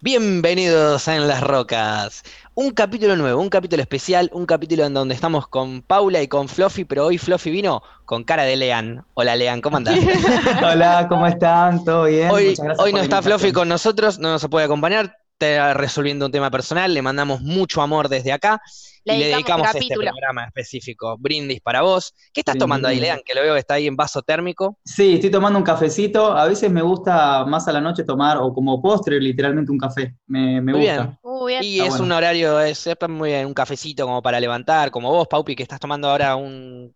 Bienvenidos a En las Rocas. Un capítulo nuevo, un capítulo especial, un capítulo en donde estamos con Paula y con Fluffy, pero hoy Fluffy vino con cara de Lean. Hola Lean, ¿cómo andás? Hola, ¿cómo están? ¿Todo bien? Hoy, hoy no está Fluffy con nosotros, no nos puede acompañar, está resolviendo un tema personal, le mandamos mucho amor desde acá Le y le dedicamos este programa específico. Brindis para vos. ¿Qué estás Brindis. tomando ahí, Lean? Que lo veo que está ahí en vaso térmico. Sí, estoy tomando un cafecito. A veces me gusta más a la noche tomar, o como postre, literalmente un café. Me, me Muy gusta. bien. Muy bien. Y Está es bueno. un horario, es, es muy bien, un cafecito como para levantar, como vos, Paupi, que estás tomando ahora un,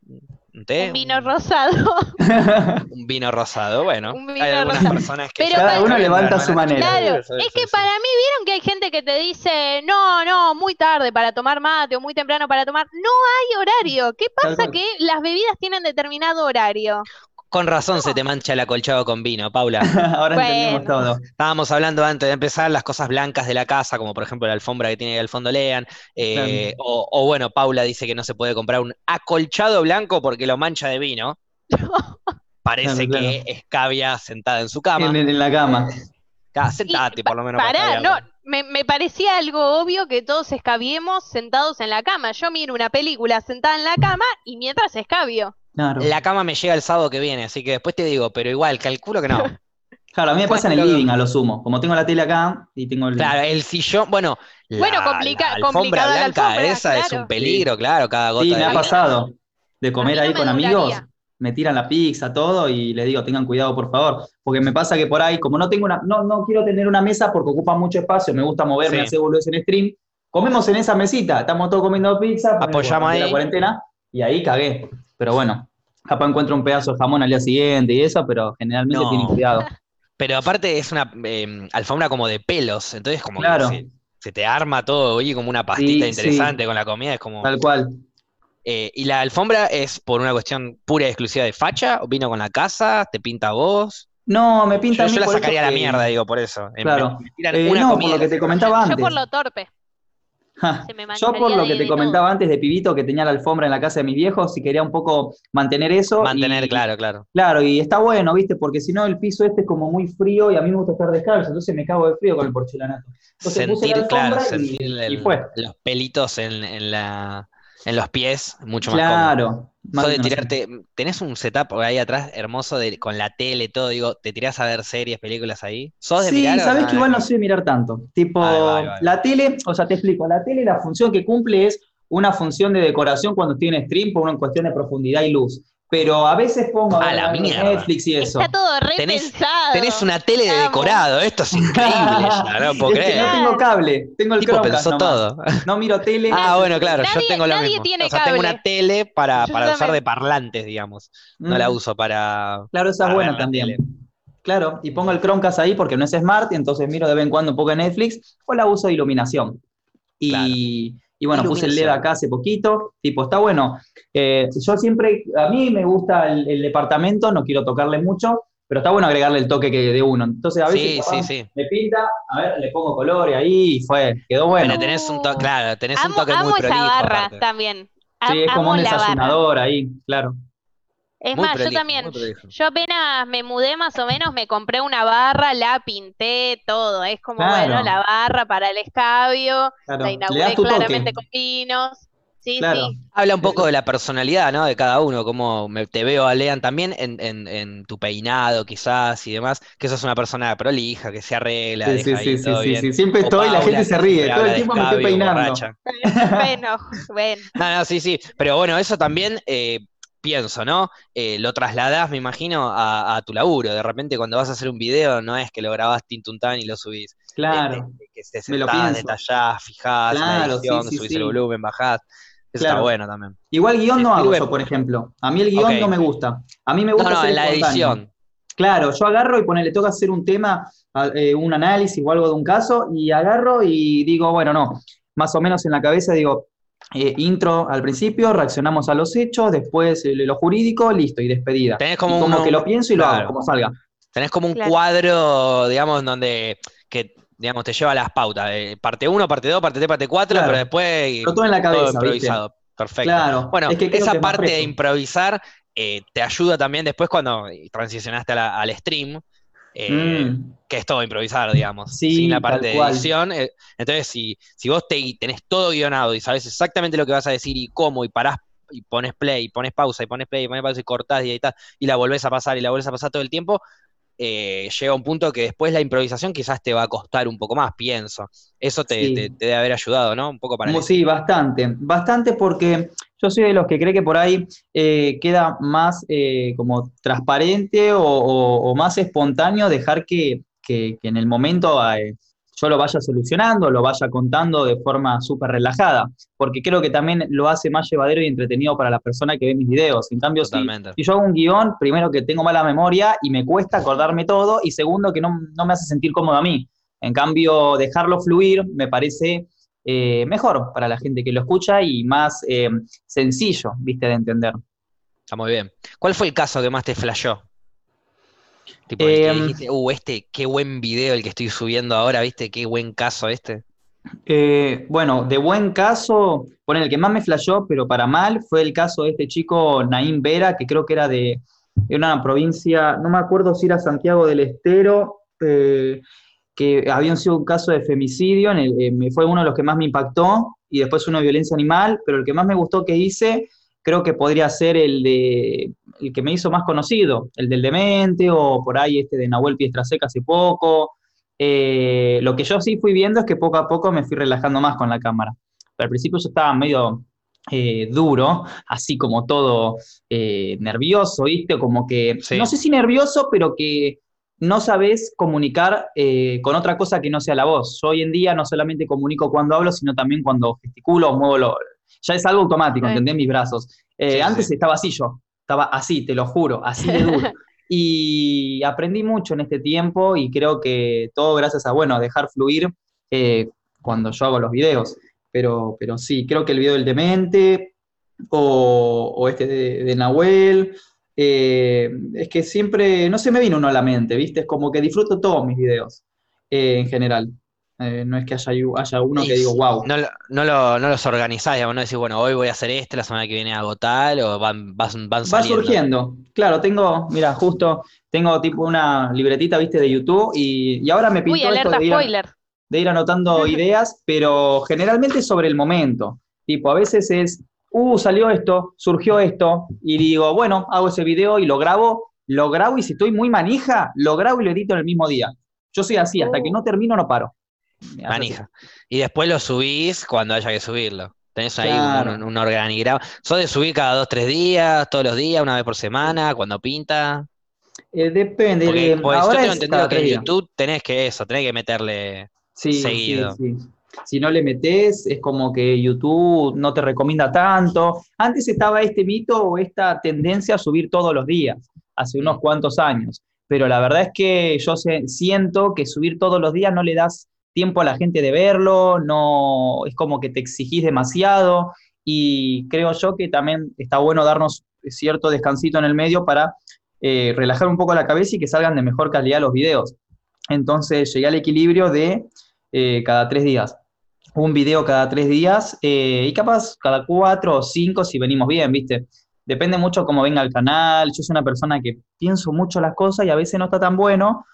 un té. Un vino rosado. Un vino rosado, bueno. Un vino hay algunas rosado. personas que Pero Cada uno levanta su manera. Claro, Sí, es sí, que sí. para mí vieron que hay gente que te dice, no, no, muy tarde para tomar mate o muy temprano para tomar. No hay horario. ¿Qué pasa que las bebidas tienen determinado horario? Con razón se te mancha el acolchado con vino, Paula. Ahora entendemos todo. Estábamos hablando antes de empezar las cosas blancas de la casa, como por ejemplo la alfombra que tiene ahí al fondo Lean. eh, o, o bueno, Paula dice que no se puede comprar un acolchado blanco porque lo mancha de vino. Parece Claro, claro. que escabia sentada en su cama. En, en la cama. Ah, sentate por lo menos para Pará, no, escabiarla. me, me parecía algo obvio que todos escabiemos sentados en la cama. Yo miro una película sentada en la cama y mientras escabio. Claro. La cama me llega el sábado que viene, así que después te digo, pero igual, calculo que no. Claro, a mí me pasa en el living a lo sumo. Como tengo la tele acá y tengo el. Claro, el sillón, bueno, la, Bueno, complica- la alfombra la blanca alfombra, esa es un peligro, claro, cada gota Sí, de me ha pasado de comer ahí con amigos, me tiran la pizza, todo, y les digo, tengan cuidado, por favor. Porque me pasa que por ahí, como no tengo una, no, no quiero tener una mesa porque ocupa mucho espacio, me gusta moverme, Sí. hacer boludeces en stream. Comemos en esa mesita, estamos todos comiendo pizza, Apoyamos ahí. la cuarentena, y ahí cagué. Pero bueno, capaz encuentro un pedazo de jamón al día siguiente y eso, pero generalmente No. tienen cuidado. Pero aparte es una eh, alfombra como de pelos, entonces como que Claro. se, se te arma todo, oye, como una pastita Sí, interesante con la comida, es como... Tal cual. Eh, ¿y la alfombra es por una cuestión pura y exclusiva de facha? ¿O vino con la casa? ¿Te pinta vos? No, me pinta Yo, a mí yo la sacaría a la que- mierda, digo, por eso. Eh, Claro. me- me tiran Eh, una no, por lo que te comentaba Yo antes. por lo torpe. Ja. Se me Yo por lo de- que te comentaba todo. antes de pibito que tenía la alfombra en la casa de mis viejos y quería un poco mantener eso. Mantener, y- claro, claro. Claro, y está bueno, ¿viste? Porque si no el piso este es como muy frío y a mí me gusta estar descalzo, entonces me cago de frío con el porcelanato. Entonces puse Sentir, la claro, y- sentir y el- fue. los pelitos en, en la, en los pies, mucho más cómodo. Claro. Más de tirarte, tenés un setup ahí atrás hermoso de, con la tele, todo, digo, ¿te tirás a ver series, películas ahí? ¿Sos de Sí, mirar sabes que igual no sé mirar tanto. Tipo, Ahí va, ahí va, ahí va. la tele, o sea, te explico, la tele la función que cumple es una función de decoración cuando estoy en stream por una cuestión de profundidad y luz. Pero a veces pongo A la mierda. Netflix y eso. Está todo Tenés- repensado. Tenés una tele de decorado, esto es increíble ya, no puedo Es que creer. no tengo cable, tengo el tipo Chromecast pensó nomás. todo. No miro tele. Ah, bueno, claro, yo tengo lo nadie mismo. tiene O sea, tengo una tele para, para usar también. de parlantes, digamos. No Mm, la uso para... Claro, esa es buena también. tele. Claro, y pongo el Chromecast ahí porque no es smart, y entonces miro de vez en cuando un poco de Netflix, o la uso de iluminación. Y, Claro. Y bueno, puse el LED acá hace poquito, tipo, está bueno. Eh, yo siempre, a mí me gusta el, el departamento, no quiero tocarle mucho, pero está bueno agregarle el toque que de uno. Entonces a veces Sí, sí, sí. me pinta, a ver, le pongo colores ahí y fue, quedó bueno. Pero tenés un toque, claro, tenés un Amo, toque amo muy esa prolijo barra aparte. también. Sí, es como amo un barra. desayunador ahí, claro. Es Muy más, yo también. Yo apenas me mudé más o menos, me compré una barra, la pinté, todo. Es como, Claro. bueno, la barra para el escabio, claro. la inauguré claramente toque. con vinos. Sí, Claro. sí. Habla un poco de la personalidad, ¿no? De cada uno, como me, te veo a Lean también en, en- en tu peinado quizás y demás, que sos una persona prolija, que se arregla, Sí, deja sí, ahí sí, sí, todo sí, bien. sí. Siempre O estoy y la Paula, gente se ríe, todo el tiempo me estoy peinando. Bueno, bueno. No, no, sí, sí, pero bueno, eso también eh, pienso, ¿no? Eh, lo trasladás, me imagino, a, a tu laburo. De repente cuando vas a hacer un video, no es que lo grabás tintuntán y lo subís. Claro. Eh, eh, que te sentás, detallás, fijás, la Claro, edición, sí, sí, subís sí. el volumen, bajás. Eso Claro. está bueno también. Igual guion no hago yo, por ejemplo. A mí el guion no me gusta. A mí me No, gusta no, ser en la edición. Claro, yo agarro y ponele, toca hacer un tema, eh, un análisis o algo de un caso, y agarro y digo, bueno, no, más o menos en la cabeza digo, eh, intro al principio, reaccionamos a los hechos, después eh, lo jurídico, listo, y despedida. Tenés como Y como un- que lo pienso y lo hago, como salga. Tenés como un Claro. cuadro, digamos, donde que, digamos, te lleva las pautas. eh, parte 1, parte 2, parte 3, parte 4, Claro. pero después Pero todo en la todo cabeza, ¿viste? improvisado. Perfecto. Claro. Bueno, es que creo esa que parte de improvisar eh, te ayuda también después cuando transicionaste a la- al stream. Eh, mm. que es todo improvisar, digamos, sin la parte de edición. Eh, entonces, si, si vos te, tenés todo guionado y sabes exactamente lo que vas a decir y cómo, y parás y pones play, y pones pausa, y pones play, y pones pausa, y cortás y tal, y la volvés a pasar, y la volvés a pasar todo el tiempo, eh, llega un punto que después la improvisación quizás te va a costar un poco más, pienso. Eso te, debe haber ayudado, ¿no? Un poco para... Sí, bastante, bastante porque yo soy de los que cree que por ahí eh, queda más eh, como transparente o, más espontáneo dejar que, en el momento yo lo vaya solucionando, lo vaya contando de forma súper relajada, porque creo que también lo hace más llevadero y entretenido para la persona que ve mis videos. En cambio, si, yo hago un guion, primero que tengo mala memoria y me cuesta acordarme todo, y segundo que no, me hace sentir cómodo a mí. En cambio, dejarlo fluir me parece eh, mejor para la gente que lo escucha y más eh, sencillo, viste, de entender. Está muy bien. ¿Cuál fue el caso que más te flashó? Tipo, el que em, dijiste, uh, este, qué buen video el que estoy subiendo ahora, ¿viste? Qué buen caso este. Eh, bueno, de buen caso, bueno, el que más me flashó, pero para mal, fue el caso de este chico Naim Vera, que creo que era de, una provincia, no me acuerdo si era Santiago del Estero, eh, que había sido un caso de femicidio, en el, eh, fue uno de los que más me impactó, y después uno de violencia animal, pero el que más me gustó que hice creo que podría ser el de el que me hizo más conocido, el del demente o por ahí este de Nahuel Piestra Seca hace poco. Eh, lo que yo sí fui viendo es que poco a poco me fui relajando más con la cámara. Pero al principio yo estaba medio eh, duro, así como todo eh, nervioso, ¿viste? Como que, no sé si nervioso, pero que no sabes comunicar con otra cosa que no sea la voz. Yo hoy en día no solamente comunico cuando hablo, sino también cuando gesticulo o muevo lo, ya es algo automático, ¿entendés? Mis brazos. Eh, antes estaba así yo, estaba así, te lo juro, así de duro. y aprendí mucho en este tiempo y creo que todo gracias a, bueno, dejar fluir eh, cuando yo hago los videos. Pero, pero sí, creo que el video del demente o, este de, Nahuel, eh, es que siempre, no se me vino uno a la mente, ¿viste? Es como que disfruto todos mis videos en general. Eh, no es que haya, haya uno que digo, wow. No, no, lo, no los organizás, digamos, no decís, bueno, hoy voy a hacer este, la semana que viene hago tal, o van, van, van Va surgiendo. Claro, tengo, mira, justo tengo tipo una libretita, viste, de YouTube, y, ahora me pintó Uy, alerta, spoiler. de ir anotando ideas, pero generalmente sobre el momento. Tipo, a veces es, uh, salió esto, surgió esto, y digo, bueno, hago ese video y lo grabo, lo grabo, y si estoy muy manija, lo grabo y lo edito en el mismo día. Yo soy así, hasta que no termino no paro. Manija. Y después lo subís cuando haya que subirlo. Tenés ahí un, organigrama. ¿Sos de subir cada dos, tres días, todos los días, una vez por semana, cuando pinta? Eh, depende. Porque, pues, yo tengo entendido que en YouTube tenés que eso, tenés que meterle seguido. Si no le metés, es como que YouTube no te recomienda tanto. Antes estaba este mito o esta tendencia a subir todos los días, hace unos cuantos años. Pero la verdad es que yo siento que subir todos los días no le das tiempo a la gente de verlo, no es como que te exigís demasiado y creo yo que también está bueno darnos cierto descansito en el medio para eh, relajar un poco la cabeza y que salgan de mejor calidad los videos. Entonces llegué al equilibrio de eh, cada tres días. Un video cada tres días eh, y capaz cada cuatro o cinco si venimos bien, ¿viste? Depende mucho cómo venga el canal. Yo soy una persona que pienso mucho las cosas y a veces no está tan bueno,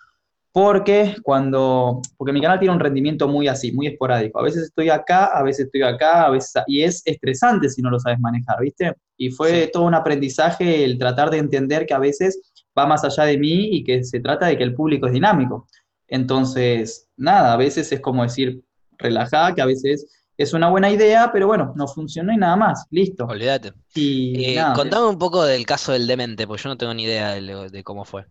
porque cuando, porque mi canal tiene un rendimiento muy así, muy esporádico. A veces estoy acá, a veces estoy acá, a veces, y es estresante si no lo sabes manejar, ¿viste? Y fue todo un aprendizaje el tratar de entender que a veces va más allá de mí y que se trata de que el público es dinámico. Entonces, nada, a veces es como decir, relajada, que a veces es una buena idea, pero bueno, no funcionó y nada más, listo. Olvídate. Y eh, contame un poco del caso del demente, porque yo no tengo ni idea de cómo fue.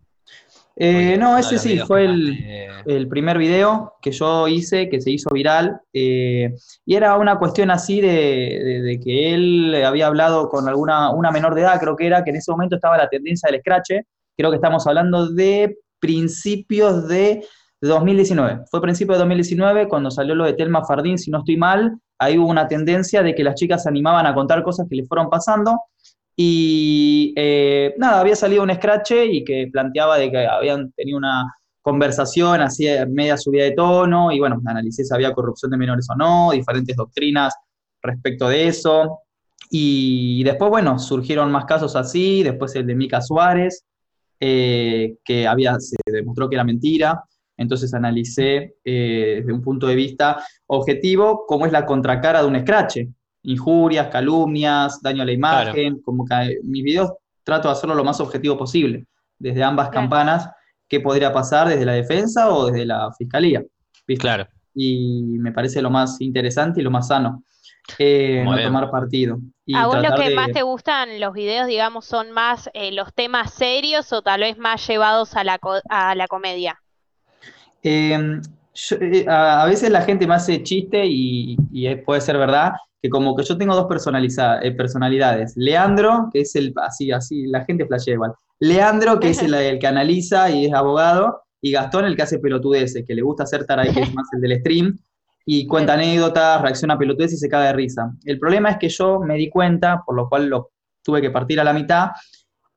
Eh, no, ese sí, fue el, primer video que yo hice, que se hizo viral, eh, y era una cuestión así de, que él había hablado con alguna una menor de edad, creo que era, que en ese momento estaba la tendencia del scratch, creo que estamos hablando de principios de 2019, fue principio de 2019 cuando salió lo de Telma Fardín, si no estoy mal, ahí hubo una tendencia de que las chicas se animaban a contar cosas que les fueron pasando, y eh, nada, había salido un scratch y que planteaba de que habían tenido una conversación así media subida de tono y bueno, analicé si había corrupción de menores o no, diferentes doctrinas respecto de eso. Y después, bueno, surgieron más casos así, después el de Mica Suárez, eh, que había, se demostró que era mentira. Entonces analicé eh, desde un punto de vista objetivo cómo es la contracara de un scratch. Injurias, calumnias, daño a la imagen, como que mis videos trato de hacerlo lo más objetivo posible, desde ambas campanas, qué podría pasar desde la defensa o desde la fiscalía. Claro. Y me parece lo más interesante y lo más sano. Eh, no tomar partido. ¿A vos lo que más te gustan los videos, digamos, son más eh, los temas serios o tal vez más llevados a la, a la comedia? Em, eh, a, veces la gente me hace chiste y, puede ser verdad, que como que yo tengo dos personalidades. Leandro, que es el, así, así, la gente flashea igual. Leandro, que es el, que analiza y es abogado, y Gastón, el que hace pelotudeces, que le gusta hacer taray, que es más el del stream, y cuenta anécdotas, reacciona a pelotudeces y se caga de risa. El problema es que yo me di cuenta, por lo cual lo tuve que partir a la mitad,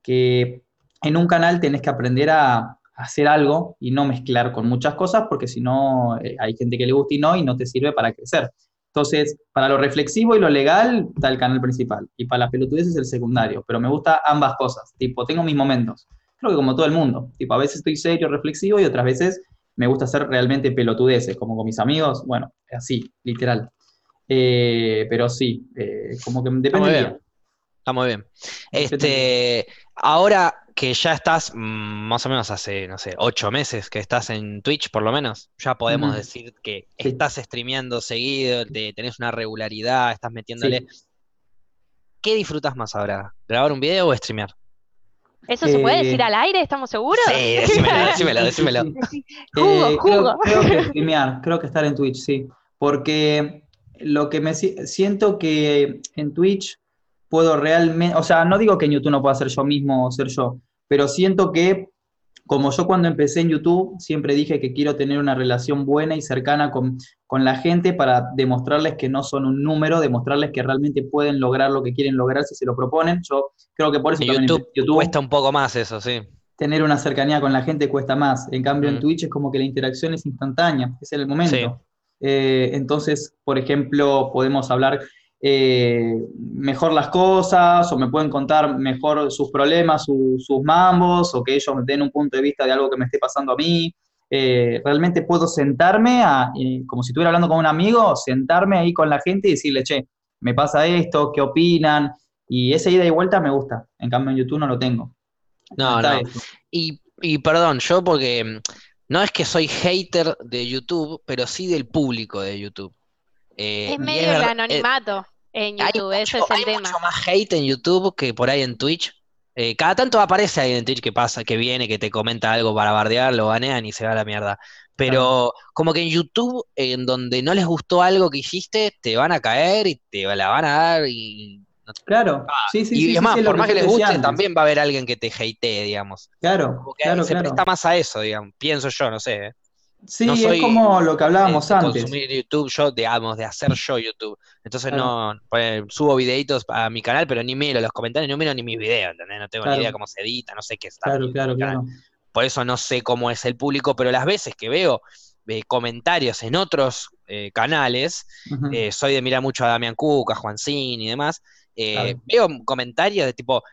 que en un canal tenés que aprender a hacer algo y no mezclar con muchas cosas, porque si no, eh, hay gente que le gusta y no, y no te sirve para crecer. Entonces, para lo reflexivo y lo legal está el canal principal, y para la pelotudez es el secundario, pero me gusta ambas cosas, tipo, tengo mis momentos, creo que como todo el mundo, tipo, a veces estoy serio, reflexivo, y otras veces me gusta hacer realmente pelotudeces, como con mis amigos, bueno, así, literal. Eh, pero sí, eh, como que depende. Está Está muy bien. Este, ahora que ya estás mm, más o menos hace, no sé, ocho meses que estás en Twitch, por lo menos, ya podemos decir que estás streameando seguido, te, tenés una regularidad, estás metiéndole. ¿Qué disfrutas más ahora? ¿Grabar un video o streamear? ¿Eso se puede decir eh, al aire? ¿Estamos seguros? Sí, decímelo, decímelo, decímelo. jugo, eh, jugo. Creo, que streamear, creo que estar en Twitch, sí. Porque lo que me siento que en Twitch puedo realmente, o sea, no digo que en YouTube no pueda ser yo mismo o ser yo, pero siento que como yo cuando empecé en YouTube siempre dije que quiero tener una relación buena y cercana con, la gente para demostrarles que no son un número, demostrarles que realmente pueden lograr lo que quieren lograr si se lo proponen. Yo creo que por eso YouTube, YouTube cuesta un poco más eso, sí. Tener una cercanía con la gente cuesta más. En cambio, en mm. Twitch es como que la interacción es instantánea, es en el momento. Eh, entonces, por ejemplo, podemos hablar eh, mejor las cosas o me pueden contar mejor sus problemas, sus mambos o que ellos me den un punto de vista de algo que me esté pasando a mí. Eh, realmente puedo sentarme, a, eh, como si estuviera hablando con un amigo, sentarme ahí con la gente y decirle, che, me pasa esto, ¿qué opinan? Y esa ida y vuelta me gusta. En cambio en YouTube no lo tengo. No, no. Y, y perdón, yo porque no es que soy hater de YouTube, pero sí del público de YouTube. Es medio el anonimato. En YouTube, ese es el tema. mucho más hate en YouTube que por ahí en Twitch. Eh, cada tanto aparece ahí en Twitch que pasa, que viene, que te comenta algo para bardear, lo banean y se va a la mierda. Pero como que en YouTube, en donde no les gustó algo que hiciste, te van a caer y te la van a dar y Claro, sí, sí. Y es más, por más que les guste, también va a haber alguien que te hatee, digamos. Claro, claro, se presta más a eso, digamos. Pienso yo, no sé. ¿eh? Sí, es como lo que hablábamos de antes. consumir YouTube, yo, digamos, de hacer yo YouTube. Entonces no, pues, subo videitos a mi canal, pero ni miro los comentarios, ni miro ni mis videos, ¿entendés? No tengo ni idea cómo se edita, no sé qué está. Claro, claro, claro. Por eso no sé cómo es el público, pero las veces que veo eh, comentarios en otros eh, canales, eh, soy de mirar mucho a Damián Cuca, Juan Cin y demás, veo comentarios de tipo,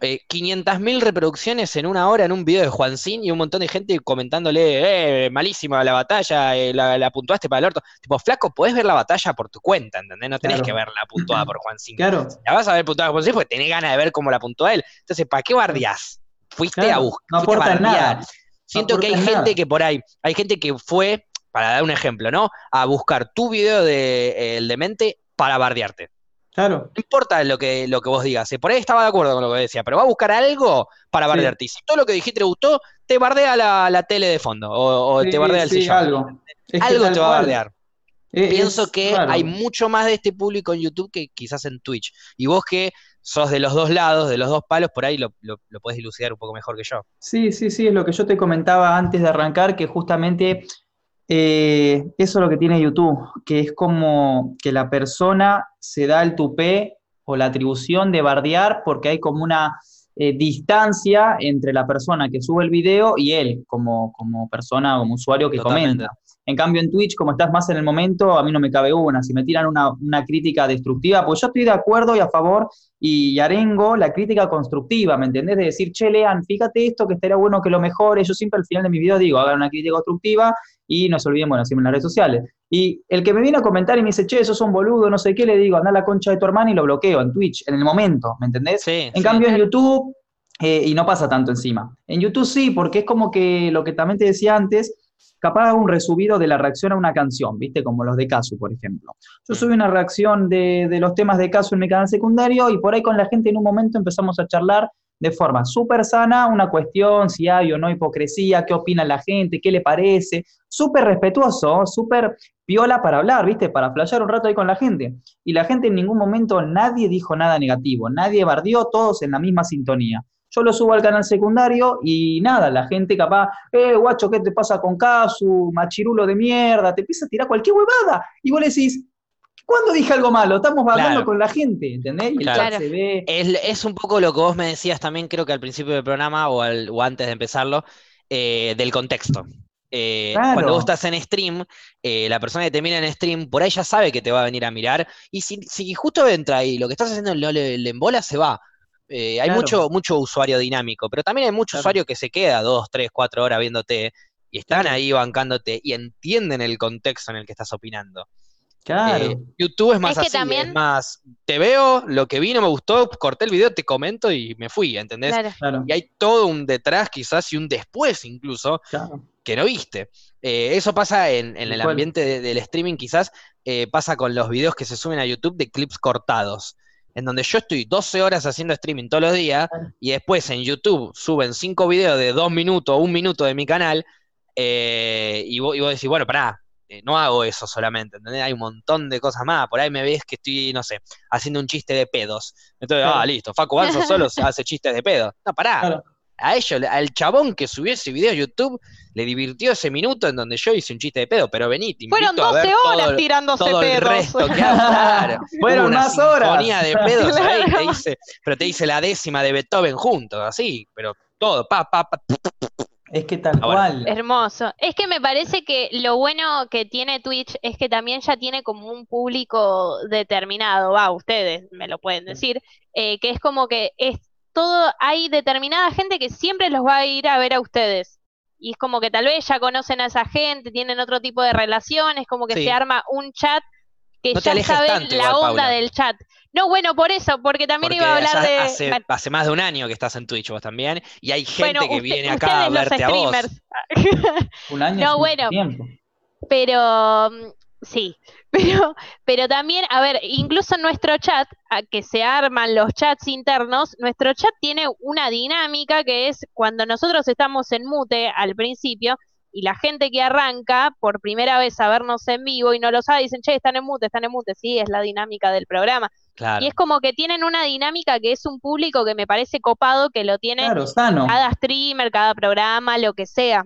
eh, 500.000 reproducciones en una hora en un video de Juancín y un montón de gente comentándole, eh, malísima la batalla, eh, la, puntuaste para el orto. Tipo, flaco, podés ver la batalla por tu cuenta, ¿entendés? No tenés que verla puntuada por Juancín. Claro. La vas a ver puntuada por Juancín porque tenés ganas de ver cómo la puntuó él. Entonces, ¿para qué bardeás? Fuiste a buscar. No aporta nada. Siento que hay gente que por ahí, hay gente que fue, para dar un ejemplo, ¿no? A buscar tu video de eh, El Demente para bardearte. Claro. No importa lo que, lo que vos digas. Por ahí estaba de acuerdo con lo que decía, pero va a buscar algo para bardearte. Si todo lo que dijiste te gustó, te bardea la, tele de fondo o, te bardea el sillón. Algo, algo te va a bardear. Pienso que hay mucho más de este público en YouTube que quizás en Twitch. Y vos que sos de los dos lados, de los dos palos, por ahí lo, lo, lo podés dilucidar un poco mejor que yo. Sí, sí, sí, es lo que yo te comentaba antes de arrancar, que justamente eh, eso es lo que tiene YouTube, que es como que la persona se da el tupé o la atribución de bardear porque hay como una eh, distancia entre la persona que sube el video y él como, como persona, como usuario que comenta. En cambio, en Twitch, como estás más en el momento, a mí no me cabe una. Si me tiran una, crítica destructiva, pues yo estoy de acuerdo y a favor y arengo la crítica constructiva, ¿me entendés? De decir, che, Lean, fíjate esto, que estaría bueno que lo mejore. Yo siempre al final de mi video digo, hagan una crítica constructiva y no se olviden, bueno, siempre en las redes sociales. Y el que me viene a comentar y me dice, che, eso es un boludo, no sé qué, le digo, anda a la concha de tu hermana y lo bloqueo en Twitch, en el momento, ¿me entendés? Sí, en cambio, en YouTube, eh, y no pasa tanto encima. En YouTube sí, porque es como que lo que también te decía antes, capaz hago un resubido de la reacción a una canción, ¿viste? Como los de Casu, por ejemplo. Yo subí una reacción de, de los temas de Casu en mi canal secundario y por ahí con la gente en un momento empezamos a charlar de forma súper sana una cuestión, si hay o no hipocresía, qué opina la gente, qué le parece, súper respetuoso, súper piola para hablar, ¿viste? Para flashear un rato ahí con la gente. Y la gente en ningún momento, nadie dijo nada negativo, nadie bardió, todos en la misma sintonía. Yo lo subo al canal secundario y nada, la gente capaz, eh, guacho, ¿qué te pasa con Casu? Machirulo de mierda, te empieza a tirar cualquier huevada. Y vos le decís, ¿Cuándo dije algo malo? Estamos hablando con la gente, ¿entendés? Y se ve. Es, un poco lo que vos me decías también, creo que al principio del programa o, antes de empezarlo, eh, del contexto. Eh, cuando vos estás en stream, eh, la persona que te mira en stream, por ahí ya sabe que te va a venir a mirar. Y si, justo entra y lo que estás haciendo le, le embola, se va. hay mucho, mucho usuario dinámico, pero también hay mucho usuario que se queda dos, tres, cuatro horas viéndote y están ahí bancándote y entienden el contexto en el que estás opinando. Claro. Eh, YouTube es más así, es más, te veo, lo que vi no me gustó, corté el video, te comento y me fui, ¿entendés? Y hay todo un detrás quizás y un después incluso que no viste. Eh, eso pasa en, el ambiente del streaming quizás, eh, pasa con los videos que se suben a YouTube de clips cortados, en donde yo estoy 12 horas haciendo streaming todos los días y después en YouTube suben 5 videos de 2 minutos o 1 minuto de mi canal y, vos, y vos decís, bueno, pará, eh, no hago eso solamente, ¿entendés? Hay un montón de cosas más. Por ahí me ves que estoy, no sé, haciendo un chiste de pedos. Entonces, ah, listo, Facu Banzo solo hace chistes de pedos. No, pará. A ellos, al chabón que subió ese video a YouTube, le divirtió ese minuto en donde yo hice un chiste de pedo, pero vení, te Fueron 12 horas tirándose todo pedos. El resto que claro. Fueron una más horas. de pedos ahí, te pero te dice la décima de Beethoven juntos, así, pero todo, pa, pa, pa, es que tal ah, cual. Hermoso. Es que me parece que lo bueno que tiene Twitch es que también ya tiene como un público determinado, va, ustedes me lo pueden decir, eh, que es como que es todo, hay determinada gente que siempre los va a ir a ver a ustedes. Y es como que tal vez ya conocen a esa gente, tienen otro tipo de relaciones, como que se arma un chat que ya saben la onda del chat. No, bueno, por eso, porque también iba a hablar de. Hace, más de un año que estás en Twitch vos también, y hay gente que viene acá a verte a vos. un año. No, bueno. Tiempo. Pero mm, sí, pero, pero también, a ver, incluso en nuestro chat, a que se arman los chats internos, nuestro chat tiene una dinámica que es cuando nosotros estamos en mute al principio, y la gente que arranca por primera vez a vernos en vivo y no lo sabe, dicen, che, están en mute, están en mute, sí, es la dinámica del programa. Y es como que tienen una dinámica que es un público que me parece copado, que lo tiene cada streamer, cada programa, lo que sea.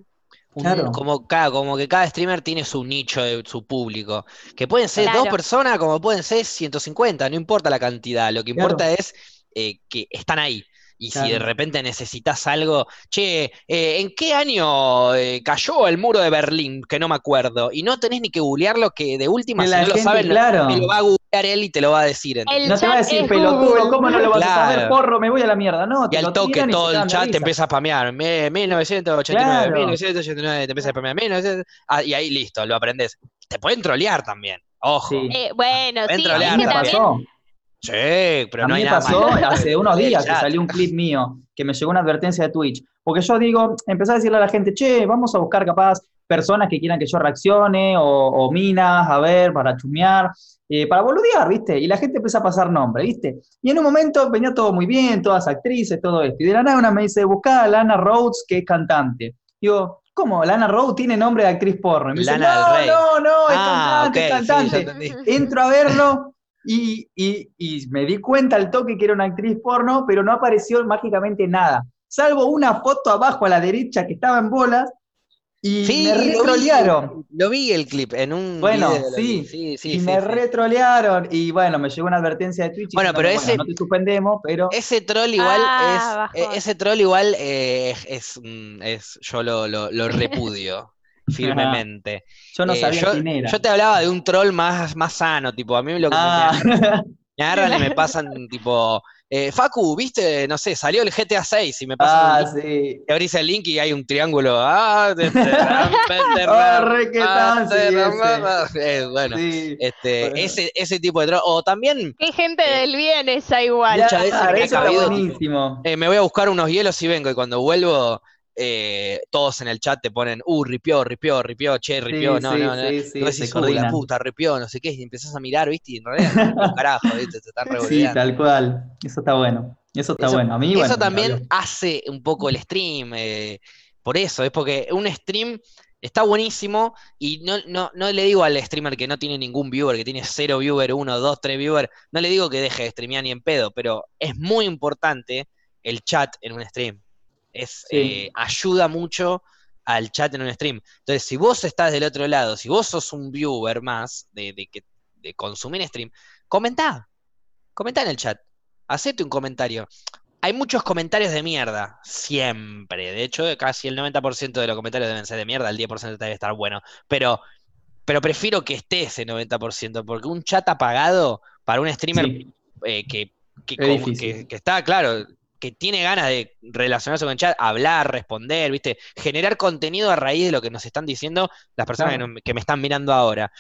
Claro. Como, como que cada streamer tiene su nicho de su público. Que pueden ser dos personas, como pueden ser 150, no importa la cantidad. Lo que importa es eh, que están ahí. Y si de repente necesitas algo, che, eh, ¿en qué año eh, cayó el muro de Berlín? Que no me acuerdo. Y no tenés ni que googlearlo, que de última, si no lo sabes, claro. lo va a googlear él y te lo va a decir. no te va a decir pelotudo, ¿cómo no lo vas a saber, porro? Me voy a la mierda. No, y al toque todo el chat te empieza a spamear. 1989, 1989, te empieza a spamear. Ah, y ahí listo, lo aprendes. Te pueden trolear también. Ojo. Eh, bueno, sí, trolear, pasó. Sí, pero a no mí me pasó hace unos días que salió un clip mío que me llegó una advertencia de Twitch. Porque yo digo, empecé a decirle a la gente, che, vamos a buscar capaz personas que quieran que yo reaccione o, minas, a ver, para chumear, eh, para boludear, ¿viste? Y la gente empieza a pasar nombre, ¿viste? Y en un momento venía todo muy bien, todas actrices, todo esto. Y de la nada una me dice, busca a Lana Rhodes, que es cantante. Digo, ¿cómo? Lana Rhodes tiene nombre de actriz porno. Y me dice, no, no, no, es ah, cantante, es cantante. Entro a verlo y, me di cuenta al toque que era una actriz porno, pero no apareció mágicamente nada. Salvo una foto abajo a la derecha que estaba en bolas y me retrolearon. Lo, vi el clip en un bueno, sí, sí, sí, y me retrolearon y bueno, me llegó una advertencia de Twitch. Bueno, pero ese no te suspendemos, pero ese troll igual ah, es e, ese troll igual eh, es, es, yo lo, lo, lo repudio. Firmemente. yo no sabía yo, quién era. Yo te hablaba de un troll más, más sano, tipo, a mí lo que me, me agarran y me pasan, tipo, eh, Facu, viste, no sé, salió el GTA 6 y me pasa ah, sí. te abrís el link y hay un triángulo. Ah, de, de, de, bueno, este, ese, ese tipo de droga. O también. Qué gente eh, del bien esa igual. Muchas veces me, buenísimo. Eh, me voy a buscar unos hielos y vengo, y cuando vuelvo, eh, todos en el chat te ponen, uh, ripió, ripió, ripió, che, ripió, no, no, no. Sí, sí, uh, la puta, ripió, no sé qué, y empezás a mirar, ¿viste? Y en realidad, carajo, ¿viste? Te están Sí, tal cual. Eso está bueno. Eso está bueno. A mí, Eso también hace un poco el stream. Eh, por eso, es porque un stream está buenísimo y no, no, no le digo al streamer que no tiene ningún viewer, que tiene cero viewer, uno, dos, tres viewer, no le digo que deje de streamear ni en pedo, pero es muy importante el chat en un stream es, eh, ayuda mucho al chat en un stream. Entonces, si vos estás del otro lado, si vos sos un viewer más de, que, de consumir stream, comentá, comentá en el chat, hacete un comentario. Hay muchos comentarios de mierda, siempre. De hecho, casi el 90% de los comentarios deben ser de mierda, el 10% debe estar bueno. Pero, pero prefiero que esté ese 90%, porque un chat apagado para un streamer eh, que, que, que, está, claro, que tiene ganas de relacionarse con el chat, hablar, responder, ¿viste? Generar contenido a raíz de lo que nos están diciendo las personas que, me están mirando ahora.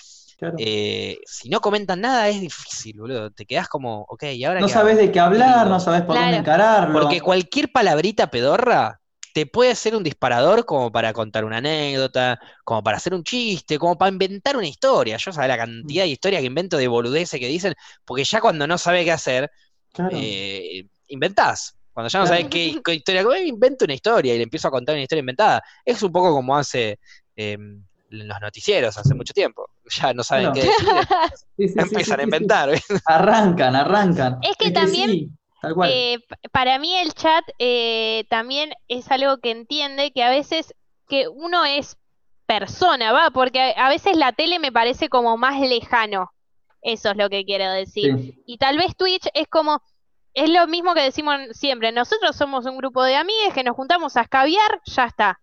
Eh, si no comentan nada es difícil, boludo. Te quedas como, ok, ¿y ahora No sabes de qué hablar, no sabes por dónde encararlo. Porque cualquier palabrita pedorra te puede ser un disparador como para contar una anécdota, como para hacer un chiste, como para inventar una historia. Yo sabía la cantidad de historias que invento de boludeces que dicen, porque ya cuando no sabe qué hacer, eh, inventás. Cuando ya no sabes qué, historia, invento una historia y le empiezo a contar una historia inventada. Es un poco como hace em, los noticieros hace mucho tiempo. Ya no saben qué decir. empiezan a inventar. Arrancan, arrancan. Es que también. Eh, para mí el chat eh, también es algo que entiende que a veces que uno es persona, ¿va? Porque a veces la tele me parece como más lejano. Eso es lo que quiero decir. Y tal vez Twitch es como, es lo mismo que decimos siempre, nosotros somos un grupo de amigas que nos juntamos a escabiar, ya está.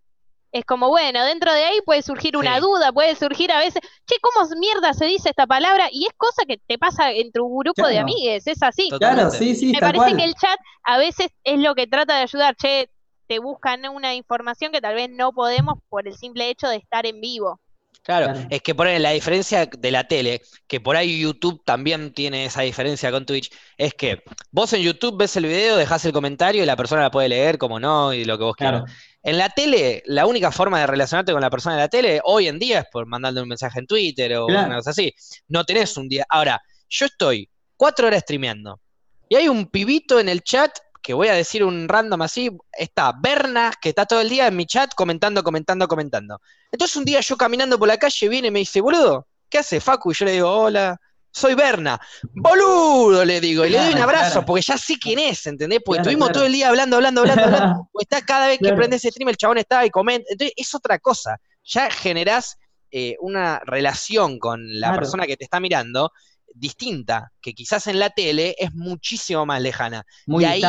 Es como, bueno, dentro de ahí puede surgir una duda, puede surgir a veces, che, ¿cómo mierda se dice esta palabra? Y es cosa que te pasa entre un grupo de amigues, es así. Claro, sí, sí. Me parece que el chat a veces es lo que trata de ayudar, che, te buscan una información que tal vez no podemos por el simple hecho de estar en vivo. Claro, es que por la diferencia de la tele, que por ahí YouTube también tiene esa diferencia con Twitch, es que vos en YouTube ves el video, dejas el comentario y la persona la puede leer como no y lo que vos quieras. En la tele, la única forma de relacionarte con la persona de la tele hoy en día es por mandarle un mensaje en Twitter o una cosa así. No tenés un día. Ahora, yo estoy cuatro horas streameando y hay un pibito en el chat que voy a decir un random así, está Berna, que está todo el día en mi chat comentando, comentando, comentando. Entonces un día yo caminando por la calle viene y me dice, boludo, ¿qué hace Facu? Y yo le digo, hola, soy Berna. Boludo, le digo, y le doy un abrazo, porque ya sé quién es, ¿entendés? Porque estuvimos todo el día hablando, hablando, hablando, hablando. está cada vez que prende ese stream, el chabón está y comenta. Entonces es otra cosa. Ya generás eh, una relación con la persona que te está mirando distinta, que quizás en la tele es muchísimo más lejana. Muy y ahí,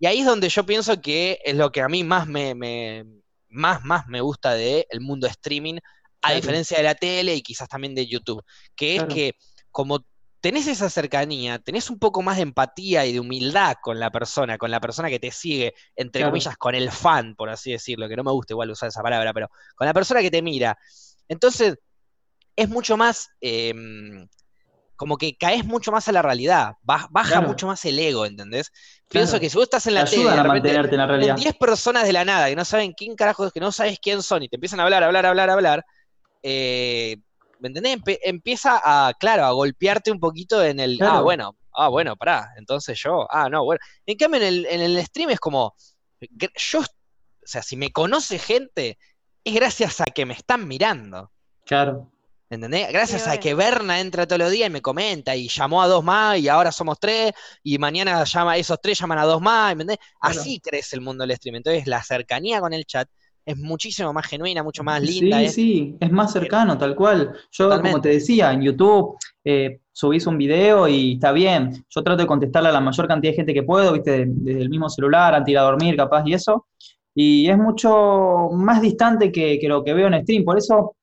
Y ahí es donde yo pienso que es lo que a mí más me, más, más me gusta del el mundo streaming, a diferencia de la tele y quizás también de YouTube, que es que como tenés esa cercanía, tenés un poco más de empatía y de humildad con la persona, con la persona que te sigue, entre comillas, con el fan, por así decirlo, que no me gusta igual usar esa palabra, pero con la persona que te mira. Entonces, es mucho más em, como que caes mucho más a la realidad, baja mucho más el ego, ¿entendés? Pienso que si vos estás en la tele, a mantenerte en la realidad. 10 personas de la nada que no saben quién carajo es, que no sabes quién son y te empiezan a hablar, hablar, hablar, hablar, eh, ¿me entendés? empieza a, claro, a golpearte un poquito en el, ah, bueno, ah, bueno, pará, entonces yo, ah, no, bueno. En cambio, en el, en el stream es como, yo, o sea, si me conoce gente, es gracias a que me están mirando. Claro. ¿Entendés? Gracias a que Berna entra todos los días y me comenta y llamó a dos más y ahora somos tres y mañana llama, esos tres llaman a dos más, ¿entendés? Así crece el mundo del stream. Entonces la cercanía con el chat es muchísimo más genuina, mucho más linda. Sí, sí, es más cercano, tal cual. Yo, como te decía, en YouTube eh, subís un video y está bien. Yo trato de contestarle a la mayor cantidad de gente que puedo, viste, desde el mismo celular, antes de ir a dormir, capaz y eso. y es mucho más distante que, que lo que veo en stream. Por eso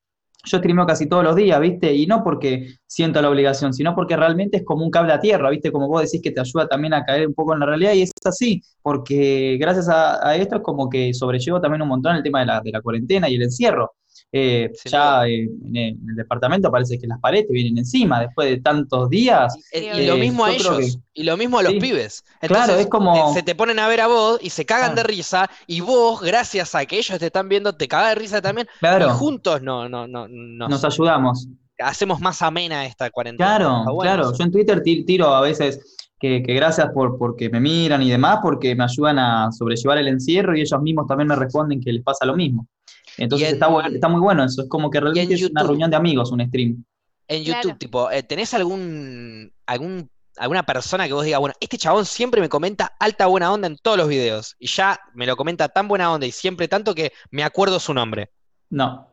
yo streameo casi todos los días, ¿viste? Y no porque siento la obligación, sino porque realmente es como un cable a tierra, ¿viste? Como vos decís que te ayuda también a caer un poco en la realidad y es así, porque gracias a, esto es como que sobrellevo también un montón el tema de la, de la cuarentena y el encierro. Eh, ya en, el, departamento parece que las paredes vienen encima después de tantos días. Y, lo mismo a ellos, y lo mismo a los pibes. claro, es como. Se te ponen a ver a vos y se cagan de risa, y vos, gracias a que ellos te están viendo, te cagas de risa también. Claro. Y juntos no, no, no, nos ayudamos. Hacemos más amena esta cuarentena. Claro, claro. Yo en Twitter tiro a veces. Que, gracias por porque me miran y demás, porque me ayudan a sobrellevar el encierro y ellos mismos también me responden que les pasa lo mismo. Entonces está, está, muy bueno eso, es como que realmente es una reunión de amigos, un stream. En YouTube, tipo, eh, ¿tenés algún, algún alguna persona que vos digas, bueno, este chabón siempre me comenta alta buena onda en todos los videos. Y ya me lo comenta tan buena onda y siempre tanto que me acuerdo su nombre. No.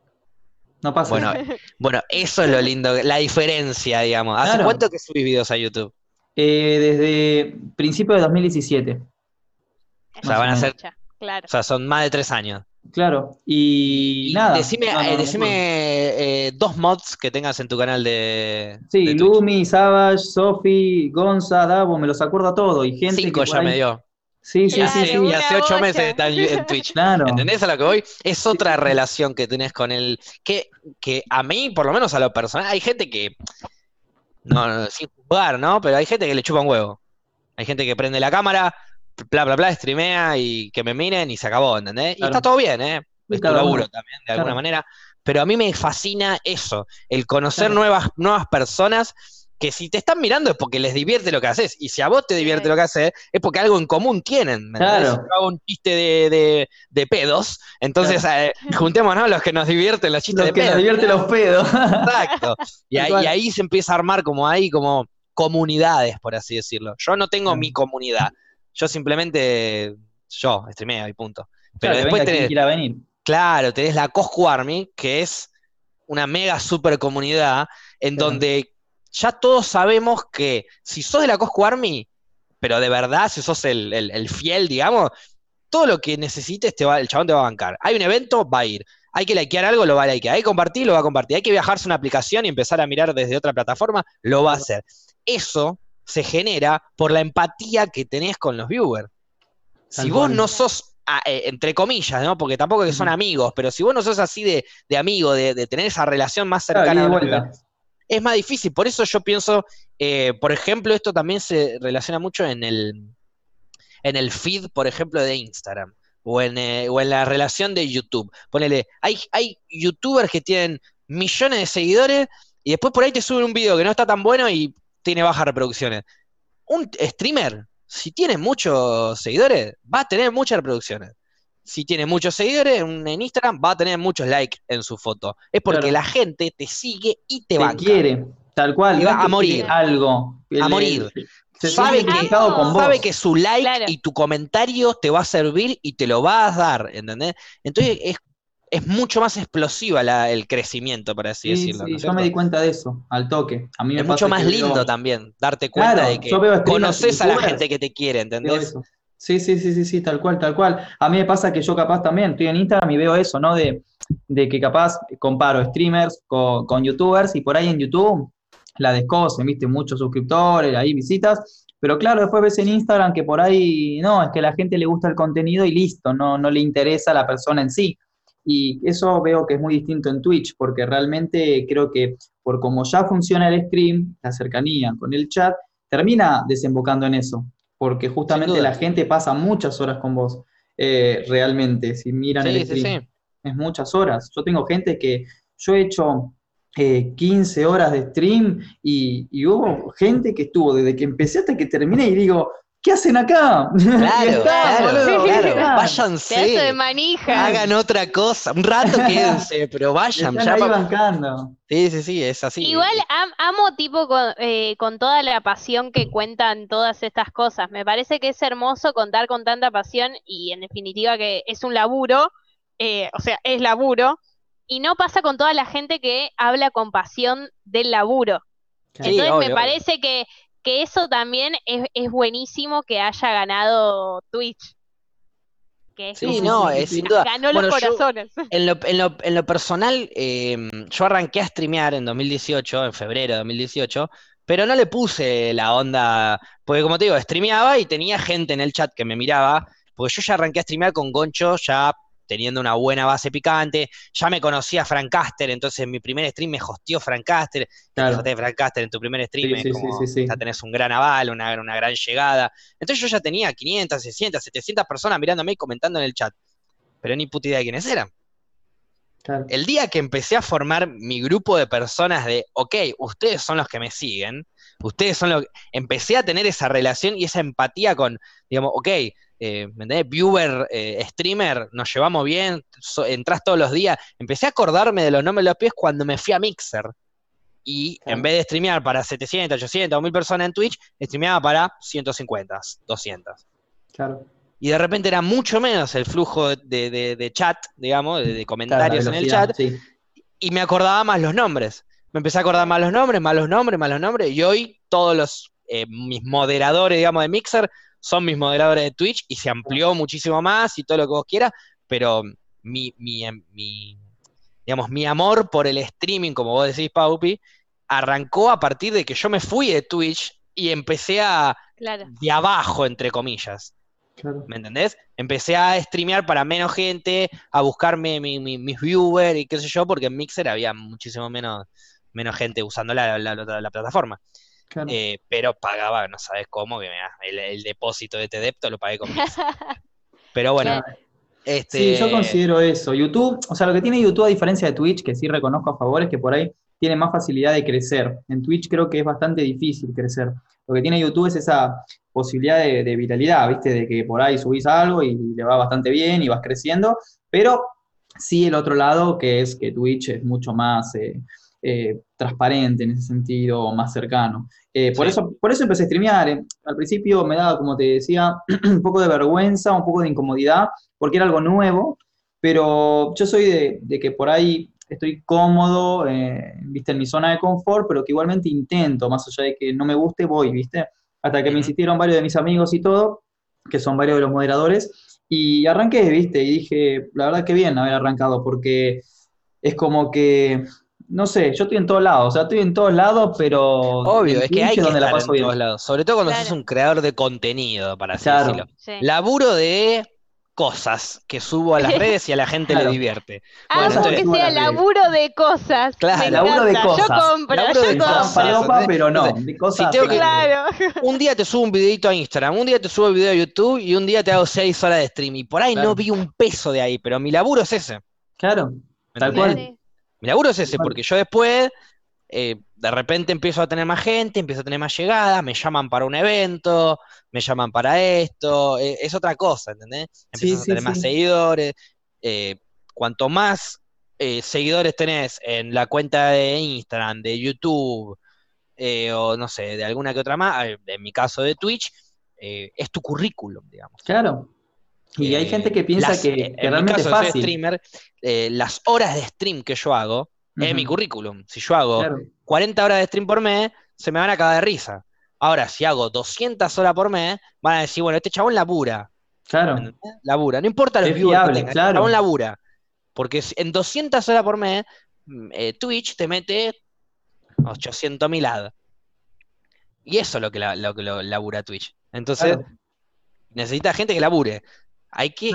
No pasa bueno, bueno, eso es lo lindo, la diferencia, digamos. ¿Hace cuánto que subís videos a YouTube? Eh, desde principio de 2017. O sea, van a ser. O sea, son más de tres años. Claro, y, nada. Decime, eh, eh, dos mods que tengas en tu canal de. Sí, Lumi, Savage, Sofi, Gonza, Davo, me los acuerdo a todos. Y gente Cinco ya me dio. Sí, sí, sí, Y hace ocho meses está en Twitch. Claro. ¿Entendés a lo que voy? Es otra relación que tenés con él. Que, que a mí, por lo menos a lo personal, hay gente que. No, sin jugar, ¿no? Pero hay gente que le chupa un huevo. Hay gente que prende la cámara, bla, bla, bla, streamea y que me miren y se acabó, ¿entendés? Y está todo bien, ¿eh? Es tu laburo también, de alguna manera. Pero a mí me fascina eso, el conocer nuevas, nuevas personas que si te están mirando es porque les divierte lo que haces. Y si a vos te divierte lo que haces, es porque algo en común tienen. Claro. Si hago un chiste de, de, pedos, entonces eh, juntémonos los que nos divierten los chistes de pedos. Los que nos divierten los pedos. Exacto. Y ahí, y ahí, se empieza a armar como ahí, como comunidades, por así decirlo. Yo no tengo mi comunidad. Yo simplemente, yo, streameo y punto. Pero después tenés, venir. Claro, tenés la Coscu Army, que es una mega super comunidad en donde ya todos sabemos que si sos de la Coscu Army, pero de verdad, si sos el, fiel, digamos, todo lo que necesites te va, el chabón te va a bancar. Hay un evento, va a ir. Hay que likear algo, lo va a likear. Hay que compartir, lo va a compartir. Hay que viajarse una aplicación y empezar a mirar desde otra plataforma, lo va a hacer. Eso se genera por la empatía que tenés con los viewers. si vos no sos, eh, entre comillas, ¿no? Porque tampoco que son amigos, pero si vos no sos así de, amigo, de, tener esa relación más cercana, es más difícil. Por eso yo pienso, eh, por ejemplo, esto también se relaciona mucho en el, en el feed, por ejemplo, de Instagram. O en, eh, o en la relación de YouTube. Ponele, hay, hay youtubers que tienen millones de seguidores y después por ahí te suben un video que no está tan bueno y tiene bajas reproducciones. Un streamer, si tiene muchos seguidores, va a tener muchas reproducciones. Si tiene muchos seguidores en Instagram, va a tener muchos likes en su foto. Es porque la gente te sigue y te, va quiere, tal cual. Y va a morir. Algo. A morir. sabe, que, sabe que su like y tu comentario te va a servir y te lo va a dar, ¿entendés? Entonces es es mucho más explosiva el crecimiento, por así decirlo. Sí, yo me di cuenta de eso, al toque. A mí es mucho más lindo también, darte cuenta de que conoces a la gente que te quiere, ¿entendés? Sí, sí, sí, sí, sí, tal cual, tal cual. A mí me pasa que yo capaz también estoy en Instagram y veo eso, ¿no? De, que capaz comparo streamers con, youtubers y por ahí en YouTube la descosen, viste, muchos suscriptores, ahí visitas, pero claro, después ves en Instagram que por ahí no, es que a la gente le gusta el contenido y listo, no, no le interesa a la persona en sí. Y eso veo que es muy distinto en Twitch, porque realmente creo que por cómo ya funciona el stream, la cercanía con el chat, termina desembocando en eso, porque justamente la gente pasa muchas horas con vos, eh, realmente, si miran el stream. Es muchas horas. Yo tengo gente que yo he hecho 15 eh, horas de stream y, y, hubo gente que estuvo desde que empecé hasta que terminé y digo, ¿qué hacen acá? Claro, claro, claro, váyanse. de manija. Hagan otra cosa. Un rato quédense, pero vayan. ya ahí bancando. Sí, sí, sí, es así. Igual amo tipo eh, con, toda la pasión que cuentan todas estas cosas. Me parece que es hermoso contar con tanta pasión y en definitiva que es un laburo, eh, o sea, es laburo. Y no pasa con toda la gente que habla con pasión del laburo. Entonces me parece que que eso también es, buenísimo que haya ganado Twitch. Que sí, no, es sin duda. Ganó los corazones. en, lo, en, lo, en, lo, personal, em, yo arranqué a streamear en 2018, en febrero de 2018, pero no le puse la onda, porque como te digo, streameaba y tenía gente en el chat que me miraba, porque yo ya arranqué a streamear con Goncho ya teniendo una buena base picante. Ya me conocía Frank Caster, entonces en mi primer stream me hostió Frank Caster. Claro. de Frank Caster en tu primer stream, ya tenés un gran aval, una, gran llegada. Entonces yo ya tenía 500, 600, 700 personas mirándome y comentando en el chat. Pero ni puta idea de quiénes eran. El día que empecé a formar mi grupo de personas de, ok, ustedes son los que me siguen, ustedes son los que... Empecé a tener esa relación y esa empatía con, digamos, ok, eh, Viewer, eh, streamer, nos llevamos bien, entras todos los días. Empecé a acordarme de los nombres de los pies cuando me fui a Mixer. Y en vez de streamear para 700, 800 o 1000 personas en Twitch, streameaba para 150, 200. Claro. Y de repente era mucho menos el flujo de, chat, digamos, de, comentarios en el chat. Y me acordaba más los nombres. Me empecé a acordar más los nombres, más los nombres, más los nombres. Y hoy todos los eh, mis moderadores, digamos, de Mixer son mis moderadores de Twitch y se amplió muchísimo más y todo lo que vos quieras, pero mi, digamos, mi amor por el streaming, como vos decís, Paupi, arrancó a partir de que yo me fui de Twitch y empecé a de abajo, entre comillas. ¿Me entendés? Empecé a streamear para menos gente, a buscarme mis viewers y qué sé yo, porque en Mixer había muchísimo menos, menos gente usando la, la plataforma. Eh, pero pagaba, no sabes cómo, que el, depósito de este depto lo pagué con Pero bueno. Este... Sí, yo considero eso. YouTube, o sea, lo que tiene YouTube a diferencia de Twitch, que sí reconozco a favor, es que por ahí tiene más facilidad de crecer. En Twitch creo que es bastante difícil crecer. Lo que tiene YouTube es esa posibilidad de, viralidad, ¿viste? De que por ahí subís algo y le va bastante bien y vas creciendo, pero sí el otro lado, que es que Twitch es mucho más... Eh, eh, transparente en ese sentido, más cercano. Eh, por, eso, por eso empecé a streamear. Eh. Al principio me daba, como te decía, un poco de vergüenza, un poco de incomodidad, porque era algo nuevo, pero yo soy de, que por ahí estoy cómodo, viste, en mi zona de confort, pero que igualmente intento, más allá de que no me guste, voy, viste, hasta que me insistieron varios de mis amigos y todo, que son varios de los moderadores, y arranqué, viste, y dije, la verdad que bien haber arrancado, porque es como que no sé, yo estoy en todos lados, o sea, estoy en todos lados, pero. Obvio, es que hay que donde la paso en todos lados. Sobre todo cuando sos un creador de contenido, para así decirlo. Laburo de cosas que subo a las redes y a la gente le divierte. Ah, bueno, que sea laburo de cosas. Claro, laburo de cosas. Yo compro, laburo yo de compro. pero no, de cosas. claro. Un día te subo un videito a Instagram, un día te subo el video a YouTube y un día te hago seis horas de stream. Y por ahí no vi un peso de ahí, pero mi laburo es ese. Claro, tal cual. Mi laburo es ese, porque yo después, eh, de repente empiezo a tener más gente, empiezo a tener más llegadas, me llaman para un evento, me llaman para esto, eh, es otra cosa, ¿entendés? Empiezo a tener más seguidores. Eh, cuanto más seguidores tenés en la cuenta de Instagram, de YouTube, o no sé, de alguna que otra más, en mi caso de Twitch, es tu currículum, digamos. Claro, y hay gente que piensa que, realmente es fácil. streamer, eh, las horas de stream que yo hago es mi currículum. Si yo hago 40 horas de stream por mes, se me van a cagar de risa. Ahora, si hago 200 horas por mes, van a decir, bueno, este chabón labura. Claro. Labura. No importa los viewers que tenga, claro. este chabón labura. Porque en 200 horas por mes, mm, eh, Twitch te mete 800 mil ads. Y eso es lo que, lo, lo labura Twitch. Entonces, necesita gente que labure. Hay que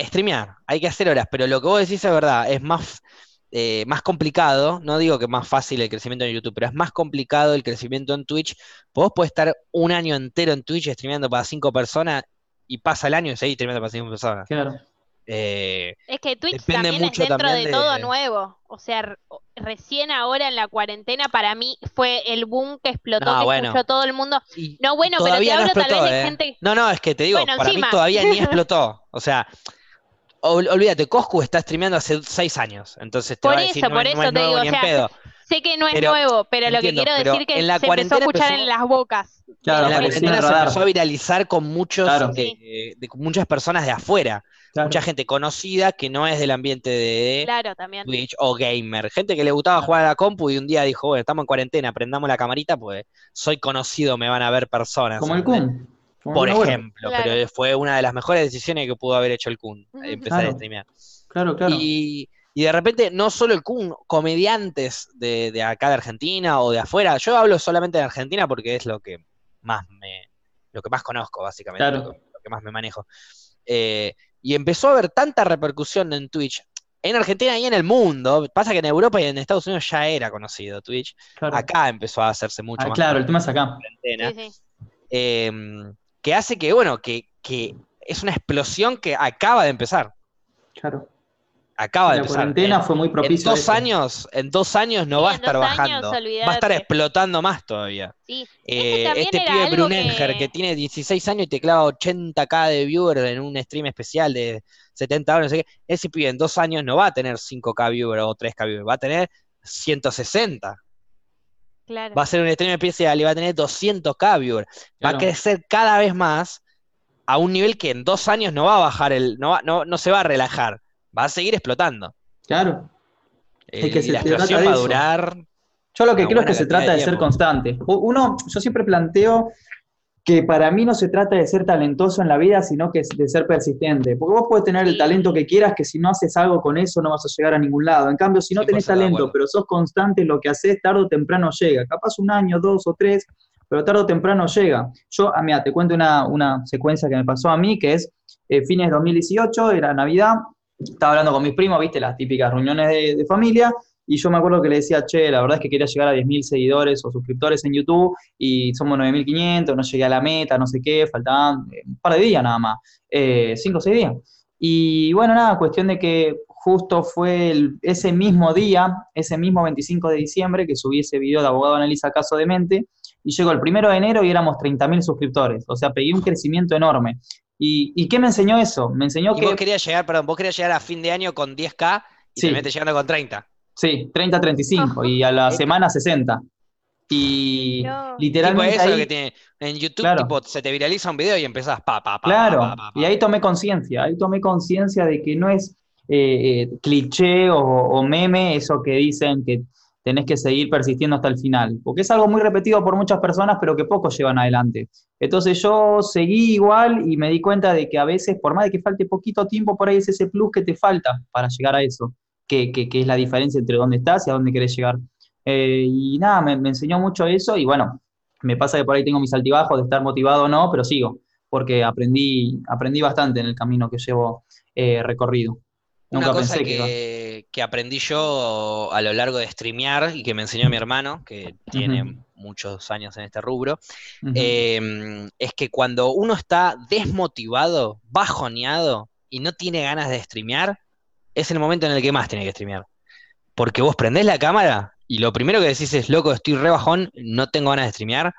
streamear, hay que hacer horas, pero lo que vos decís es verdad, es más, eh, más complicado, no digo que es más fácil el crecimiento en YouTube, pero es más complicado el crecimiento en Twitch. Vos podés estar un año entero en Twitch streameando para cinco personas y pasa el año y seguís streameando para cinco personas. Claro. Eh, es que Twitch también es dentro de, todo nuevo. O sea, recién ahora en la cuarentena para mí fue el boom que explotó, que escuchó todo el mundo. no, bueno, pero te hablo tal vez de ¿eh? gente. No, no, es que te digo, para mí todavía ni explotó. O sea, olvídate, Coscu está streameando hace seis años. Entonces te por va a decir, eso, por eso te digo, o sea, sé que no es nuevo, pero lo que quiero decir es que se empezó a escuchar en las bocas. Claro, en la cuarentena se empezó a viralizar con muchos, eh, de, muchas personas de afuera. Mucha gente conocida que no es del ambiente de Twitch o gamer. Gente que le gustaba jugar a la compu y un día dijo, bueno, estamos en cuarentena, prendamos la camarita, pues soy conocido, me van a ver personas. Como el Kun. por ejemplo, pero fue una de las mejores decisiones que pudo haber hecho el Kun, empezar a streamear. Claro, claro. Y, de repente, no solo el Kun, comediantes de, acá de Argentina o de afuera, yo hablo solamente de Argentina porque es lo que más me, lo que más conozco, básicamente, lo, que, más me manejo. Eh, y empezó a haber tanta repercusión en Twitch, en Argentina y en el mundo. Pasa que en Europa y en Estados Unidos ya era conocido Twitch. Acá empezó a hacerse mucho ah, más. Claro, el tema es acá. Em, que hace que, bueno, que, es una explosión que acaba de empezar. Claro. Acaba de empezar. La cuarentena fue muy propicia. En dos años, en dos años no va a estar bajando. va a estar explotando más todavía. Sí. Eh, este pibe Brunenger que... tiene 16 años y te clava 80k de viewers en un stream especial de 70 horas, no sé qué. Ese pibe en dos años no va a tener 5k viewers o 3k viewers, va a tener 160. Va a ser un stream especial y va a tener 200k viewers. Va a crecer cada vez más a un nivel que en dos años no va a bajar el, no, no, no se va a relajar, va a seguir explotando. Claro. Eh, que la explosión va a durar. Yo lo que creo es que se trata de, ser constante. Uno, yo siempre planteo que para mí no se trata de ser talentoso en la vida, sino que de ser persistente. Porque vos puedes tener el talento que quieras, que si no haces algo con eso no vas a llegar a ningún lado. En cambio, si no tenés talento, pero sos constante, lo que haces tarde o temprano llega. Capaz un año, dos o tres, pero tarde o temprano llega. Yo, ah, mira, te cuento una, secuencia que me pasó a mí, que es eh, fines de 2018, era Navidad, estaba hablando con mis primos, viste, las típicas reuniones de, de familia, y yo me acuerdo que le decía, che, la verdad es que quería llegar a 10.000 seguidores o suscriptores en YouTube y somos 9.500, no llegué a la meta, no sé qué, faltaban eh, un par de días nada más, eh, cinco o seis días. Y bueno, nada, cuestión de que justo fue ese mismo día, ese mismo 25 de diciembre, que subí ese video de abogado analiza caso de mente, y llegó el primero de enero y éramos 30.000 suscriptores, o sea, pegué un crecimiento enorme. ¿Y, qué me enseñó eso? Me enseñó que... Vos querías llegar, perdón, vos querías llegar a fin de año con 10K y sí. te metes llegando con 30. Sí, 30 35 y a la semana 60. Y literalmente. eso que tiene. En YouTube tipo, se te viraliza un video y empezás pa, pa, pa. Claro, y ahí tomé conciencia, ahí tomé conciencia de que no es eh, eh, cliché o, meme eso que dicen que tenés que seguir persistiendo hasta el final, porque es algo muy repetido por muchas personas, pero que pocos llevan adelante. Entonces yo seguí igual y me di cuenta de que a veces, por más de que falte poquito tiempo, por ahí es ese plus que te falta para llegar a eso qué, es la diferencia entre dónde estás y a dónde querés llegar. Eh, y nada, me, enseñó mucho eso y bueno, me pasa que por ahí tengo mis altibajos de estar motivado o no, pero sigo, porque aprendí, aprendí bastante en el camino que llevo eh, recorrido. Nunca Una cosa pensé que, que, aprendí yo a lo largo de streamear y que me enseñó mi hermano, que tiene muchos años en este rubro, em, es que cuando uno está desmotivado, bajoneado y no tiene ganas de streamear, es el momento en el que más tiene que streamear. Porque vos prendés la cámara y lo primero que decís es, loco, estoy re bajón, no tengo ganas de streamear.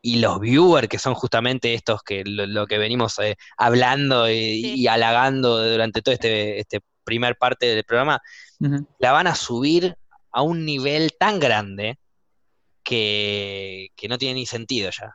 Y los viewers, que son justamente estos que lo, que venimos eh, hablando y, halagando durante todo este, este primer parte del programa, la van a subir a un nivel tan grande que, no tiene ni sentido ya.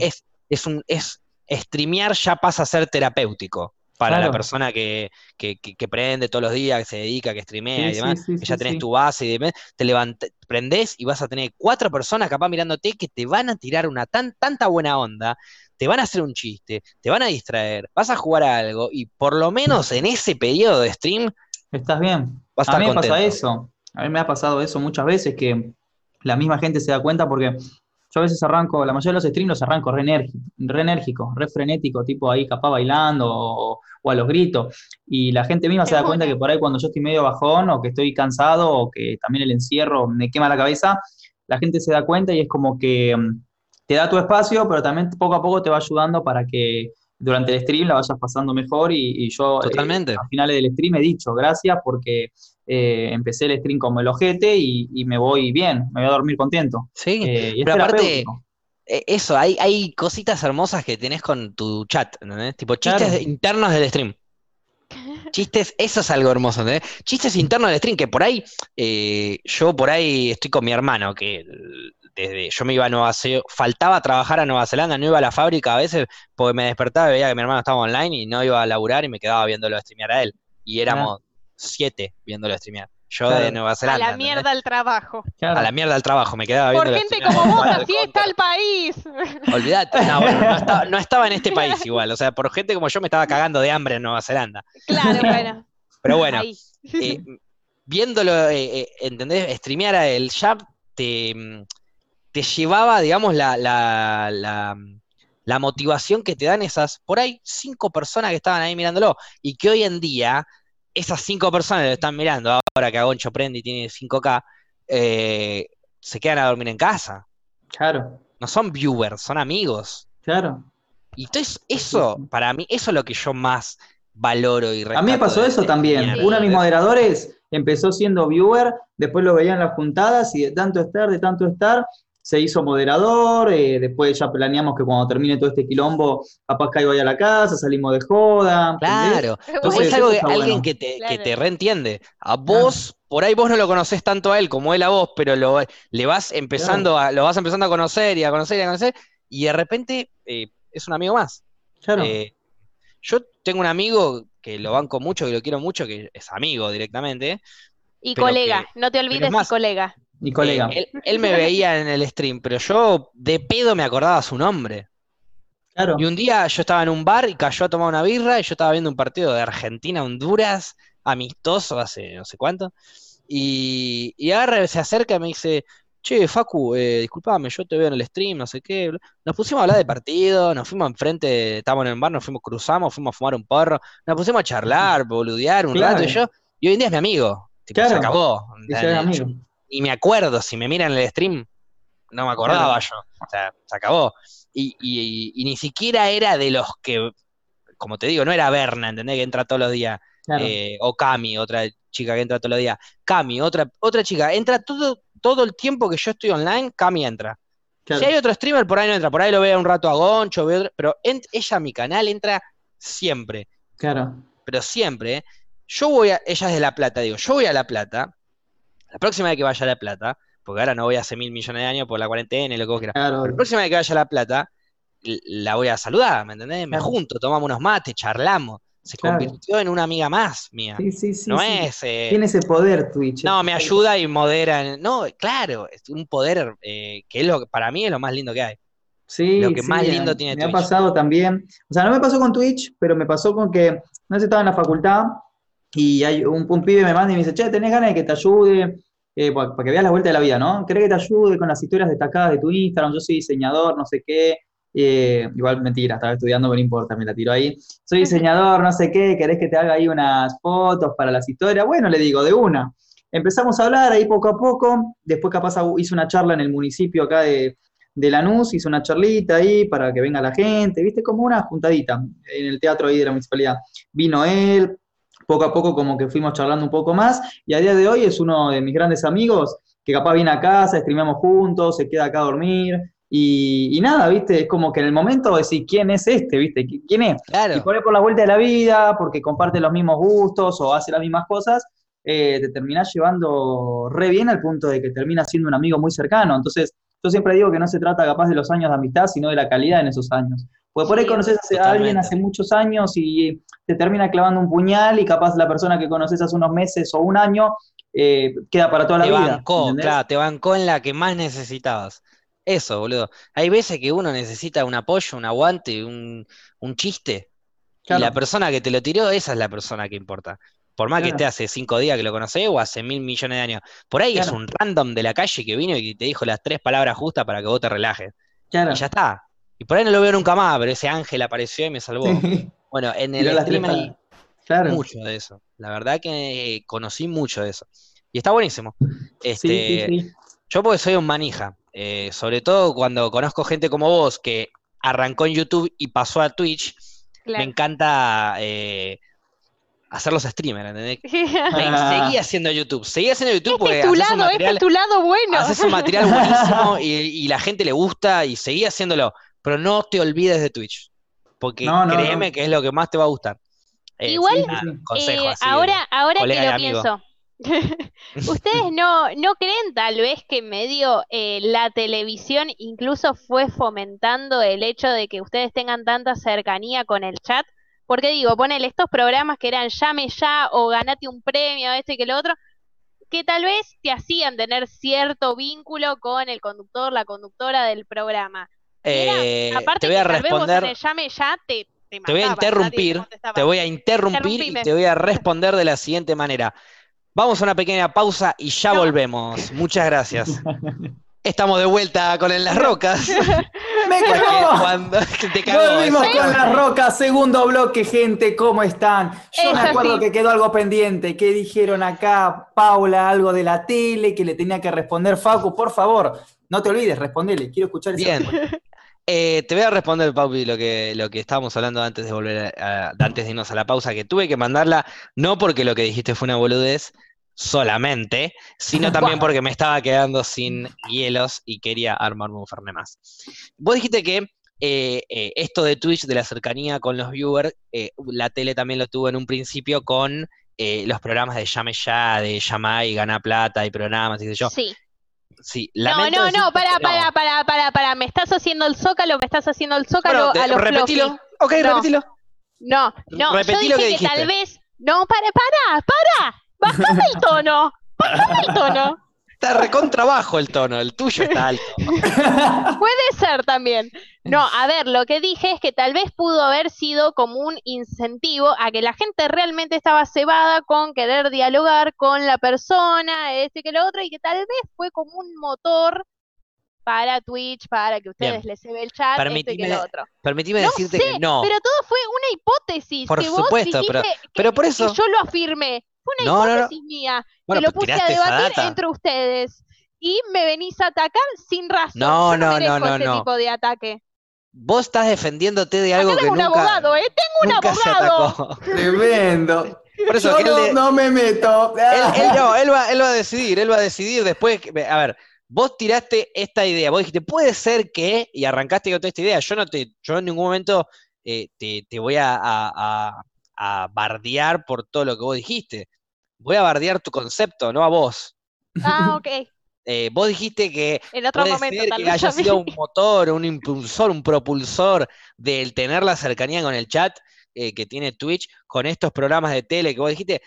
es, es, un, es, streamear ya pasa a ser terapéutico para la persona que, que, que, prende todos los días, que se dedica, que streamea y demás, que ya tenés tu base y demás, te levantes, prendés y vas a tener cuatro personas capaz mirándote que te van a tirar una tan, tanta buena onda, te van a hacer un chiste, te van a distraer, vas a jugar a algo y por lo menos en ese periodo de stream... Estás bien. a, mí me pasa eso. A mí me ha pasado eso muchas veces que la misma gente se da cuenta porque yo a veces arranco, la mayoría de los streams los arranco re, enérgico, re frenético, tipo ahí capaz bailando o, a los gritos. Y la gente misma se da cuenta que por ahí cuando yo estoy medio bajón o que estoy cansado o que también el encierro me quema la cabeza, la gente se da cuenta y es como que mm, te da tu espacio, pero también poco a poco te va ayudando para que durante el stream la vayas pasando mejor y, yo eh, Totalmente. al final del stream he dicho gracias porque eh, empecé el stream como el ojete y, me voy bien, me voy a dormir contento. Sí, eh, pero aparte, eh, eso, hay, hay cositas hermosas que tenés con tu chat, ¿entendés? Tipo chistes internos del stream. Chistes, eso es algo hermoso, ¿entendés? Chistes internos del stream, que por ahí, yo por ahí estoy con mi hermano, que desde yo me iba a Nueva Zelanda, faltaba trabajar a Nueva Zelanda, no iba a la fábrica a veces, porque me despertaba y veía que mi hermano estaba online y no iba a laburar y me quedaba viéndolo streamear a él. Y éramos siete viéndolo streamear. yo de Nueva Zelanda. A la mierda al trabajo. A la mierda al trabajo, me quedaba viendo. Por gente como vos, así está el país. Olvídate, no, no, estaba, en este país igual, o sea, por gente como yo me estaba cagando de hambre en Nueva Zelanda. Claro, bueno. Pero bueno, eh, viéndolo, eh, eh, ¿entendés? Streamear a el Jab te, te llevaba, digamos, la, la, la la motivación que te dan esas, por ahí, cinco personas que estaban ahí mirándolo, y que hoy en día, esas cinco personas que lo están mirando, ahora que Agoncho prende y tiene 5K, eh, se quedan a dormir en casa. Claro. No son viewers, son amigos. Claro. Y entonces, eso, para mí, eso es lo que yo más valoro y A mí me pasó eso también. Uno de mis moderadores empezó siendo viewer, después lo veía en las juntadas y de tanto estar, de tanto estar, se hizo moderador, eh, después ya planeamos que cuando termine todo este quilombo, capaz caigo ahí a la casa, salimos de joda. Claro, entonces es algo que, alguien que te, que te reentiende. A vos, por ahí vos no lo conocés tanto a él como él a vos, pero lo, le vas empezando a, lo vas empezando a conocer y a conocer y a conocer, y de repente eh, es un amigo más. Claro. Eh, yo tengo un amigo que lo banco mucho, que lo quiero mucho, que es amigo directamente. Y colega, no te olvides, más, colega. Mi colega. Eh, él, me veía en el stream, pero yo de pedo me acordaba su nombre. Claro. Y un día yo estaba en un bar y cayó a tomar una birra y yo estaba viendo un partido de Argentina-Honduras, amistoso hace no sé cuánto. Y, y agarra, se acerca y me dice, che, Facu, eh, disculpame, yo te veo en el stream, no sé qué. Nos pusimos a hablar de partido, nos fuimos enfrente, estábamos en el bar, nos fuimos, cruzamos, fuimos a fumar un porro, nos pusimos a charlar, boludear un rato y yo, y hoy en día es mi amigo. Tipo, Se acabó y me acuerdo, si me miran en el stream, no me acordaba yo. O sea, se acabó. Y, ni siquiera era de los que, como te digo, no era Berna, ¿entendés? Que entra todos los días. Eh, o Cami, otra chica que entra todos los días. Cami, otra, otra chica, entra todo, todo el tiempo que yo estoy online, Cami entra. Si hay otro streamer, por ahí no entra, por ahí lo veo un rato a Goncho, pero ella a mi canal entra siempre. Claro. Pero siempre. ¿eh? Yo voy a, ella es de La Plata, digo, yo voy a La Plata, la próxima vez que vaya a La Plata, porque ahora no voy hace mil millones de años por la cuarentena y lo que vos quieras. la próxima vez que vaya a La Plata, la voy a saludar, ¿me entendés? Me junto, tomamos unos mates, charlamos. Se convirtió en una amiga más mía. Sí, sí, sí. No es. Eh, Tiene ese poder Twitch. No, me ayuda y modera. No, claro, es un poder eh, que es lo que para mí es lo más lindo que hay. Sí, lo que más lindo tiene Twitch. Me ha pasado también. O sea, no me pasó con Twitch, pero me pasó con que no sé, estaba en la facultad y hay un, un, pibe me manda y me dice, che, ¿tenés ganas de que te ayude? Eh, para, que veas la vuelta de la vida, ¿no? ¿Querés que te ayude con las historias destacadas de tu Instagram? Yo soy diseñador, no sé qué. Eh, igual mentira, estaba estudiando, pero no importa, me la tiro ahí. Soy diseñador, no sé qué, ¿querés que te haga ahí unas fotos para las historias? Bueno, le digo, de una. Empezamos a hablar ahí poco a poco, después capaz hice una charla en el municipio acá de, de Lanús, hice una charlita ahí para que venga la gente, viste, como una juntadita en el teatro ahí de la municipalidad. Vino él, poco a poco como que fuimos charlando un poco más y a día de hoy es uno de mis grandes amigos que capaz viene a casa, streameamos juntos, se queda acá a dormir y, nada, ¿viste? Es como que en el momento decir quién es este, ¿viste? ¿Quién es? Claro. Y por por la vuelta de la vida, porque comparte los mismos gustos o hace las mismas cosas, eh, te terminás llevando re bien al punto de que termina siendo un amigo muy cercano. Entonces, yo siempre digo que no se trata capaz de los años de amistad, sino de la calidad en esos años. Porque por ahí conoces a alguien hace muchos años y te termina clavando un puñal y capaz la persona que conoces hace unos meses o un año eh, queda para toda la vida. Te bancó, claro, te bancó en la que más necesitabas. Eso, boludo. Hay veces que uno necesita un apoyo, un aguante, un, chiste. Y la persona que te lo tiró, esa es la persona que importa. Por más que esté hace cinco días que lo conocés o hace mil millones de años. Por ahí es un random de la calle que vino y te dijo las tres palabras justas para que vos te relajes. Y ya está. Y por ahí no lo veo nunca más, pero ese ángel apareció y me salvó. Bueno, en el stream hay mucho de eso. La verdad que conocí mucho de eso. Y está buenísimo. Este, yo porque soy un manija. Eh, sobre todo cuando conozco gente como vos que arrancó en YouTube y pasó a Twitch, me encanta eh, hacer los streamers, ¿entendés? seguí haciendo YouTube, seguí haciendo YouTube porque este es tu lado, material, este es tu lado bueno. Haces un material buenísimo y, y, la gente le gusta y seguí haciéndolo pero no te olvides de Twitch, porque créeme que es lo que más te va a gustar. Eh, Igual, eh, ahora, ahora que lo pienso, ¿Ustedes no, no creen tal vez que medio eh, la televisión incluso fue fomentando el hecho de que ustedes tengan tanta cercanía con el chat? Porque digo, ponele estos programas que eran llame ya o ganate un premio, este que lo otro, que tal vez te hacían tener cierto vínculo con el conductor, la conductora del programa. Eh, aparte te voy a responder. llame ya, te, te, voy a interrumpir, te voy a interrumpir y te voy a responder de la siguiente manera. Vamos a una pequeña pausa y ya volvemos. Muchas gracias. Estamos de vuelta con En las Rocas. ¡Me cagó! Cuando te Volvimos con Las Rocas, segundo bloque, gente, ¿cómo están? Yo me acuerdo que quedó algo pendiente. ¿Qué dijeron acá, Paula, algo de la tele que le tenía que responder Facu? Por favor, no te olvides, respondele. Quiero escuchar eso. Bien. Eh, te voy a responder, Paupi, lo que, lo que estábamos hablando antes de volver antes de irnos a la pausa, que tuve que mandarla, no porque lo que dijiste fue una boludez, solamente, sino también porque me estaba quedando sin hielos y quería armarme un Fernet más. Vos dijiste que eh, eh, esto de Twitch, de la cercanía con los viewers, eh, la tele también lo tuvo en un principio con los programas de Llame Ya, de Llama y Gana Plata y programas, y yo. Sí. Sí, no, no, no, para, para, para, para, para, me estás haciendo el zócalo, me estás haciendo el zócalo a los Repetilo, ok, repetilo. No, no, yo dije que, tal vez, no, para, para, para, Bajame el tono. Bajame el tono. Está recontrabajo el tono, el tuyo está alto. Puede ser también. No, a ver, lo que dije es que tal vez pudo haber sido como un incentivo a que la gente realmente estaba cebada con querer dialogar con la persona, este que lo otro, y que tal vez fue como un motor para Twitch, para que ustedes les se ve el chat, esto y que lo otro. Permitime decirte que no. Pero todo fue una hipótesis. Por supuesto, pero, pero por eso. yo lo afirmé. Fue una hipótesis mía. que lo puse a debatir entre ustedes. Y me venís a atacar sin razón. No, no, no, no, ese tipo de ataque. Vos estás defendiéndote de algo que nunca. Tengo un abogado, ¿eh? Tengo un abogado. Tremendo. Por eso Yo no, me meto. Él, no, él va, él va a decidir, él va a decidir después. A ver, vos tiraste esta idea, vos dijiste, puede ser que, y arrancaste con toda esta idea. Yo no te, yo en ningún momento eh, te, te, voy a, a, a, bardear por todo lo que vos dijiste. Voy a bardear tu concepto, no a vos. Ah, ok. Eh, vos dijiste que en otro puede momento, ser que haya sido un motor, un impulsor, un propulsor del tener la cercanía con el chat eh, que tiene Twitch con estos programas de tele que vos dijiste.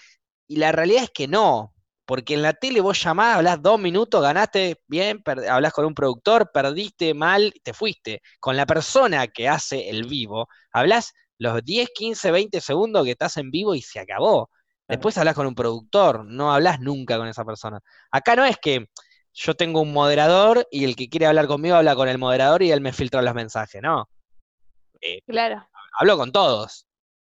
Y la realidad es que no, porque en la tele vos llamás, hablás dos minutos, ganaste bien, hablas con un productor, perdiste mal, te fuiste. Con la persona que hace el vivo, hablas los 10, 15, 20 segundos que estás en vivo y se acabó. Después hablas con un productor, no hablas nunca con esa persona. Acá no es que yo tengo un moderador y el que quiere hablar conmigo habla con el moderador y él me filtra los mensajes, no. Eh, claro. Hablo con todos.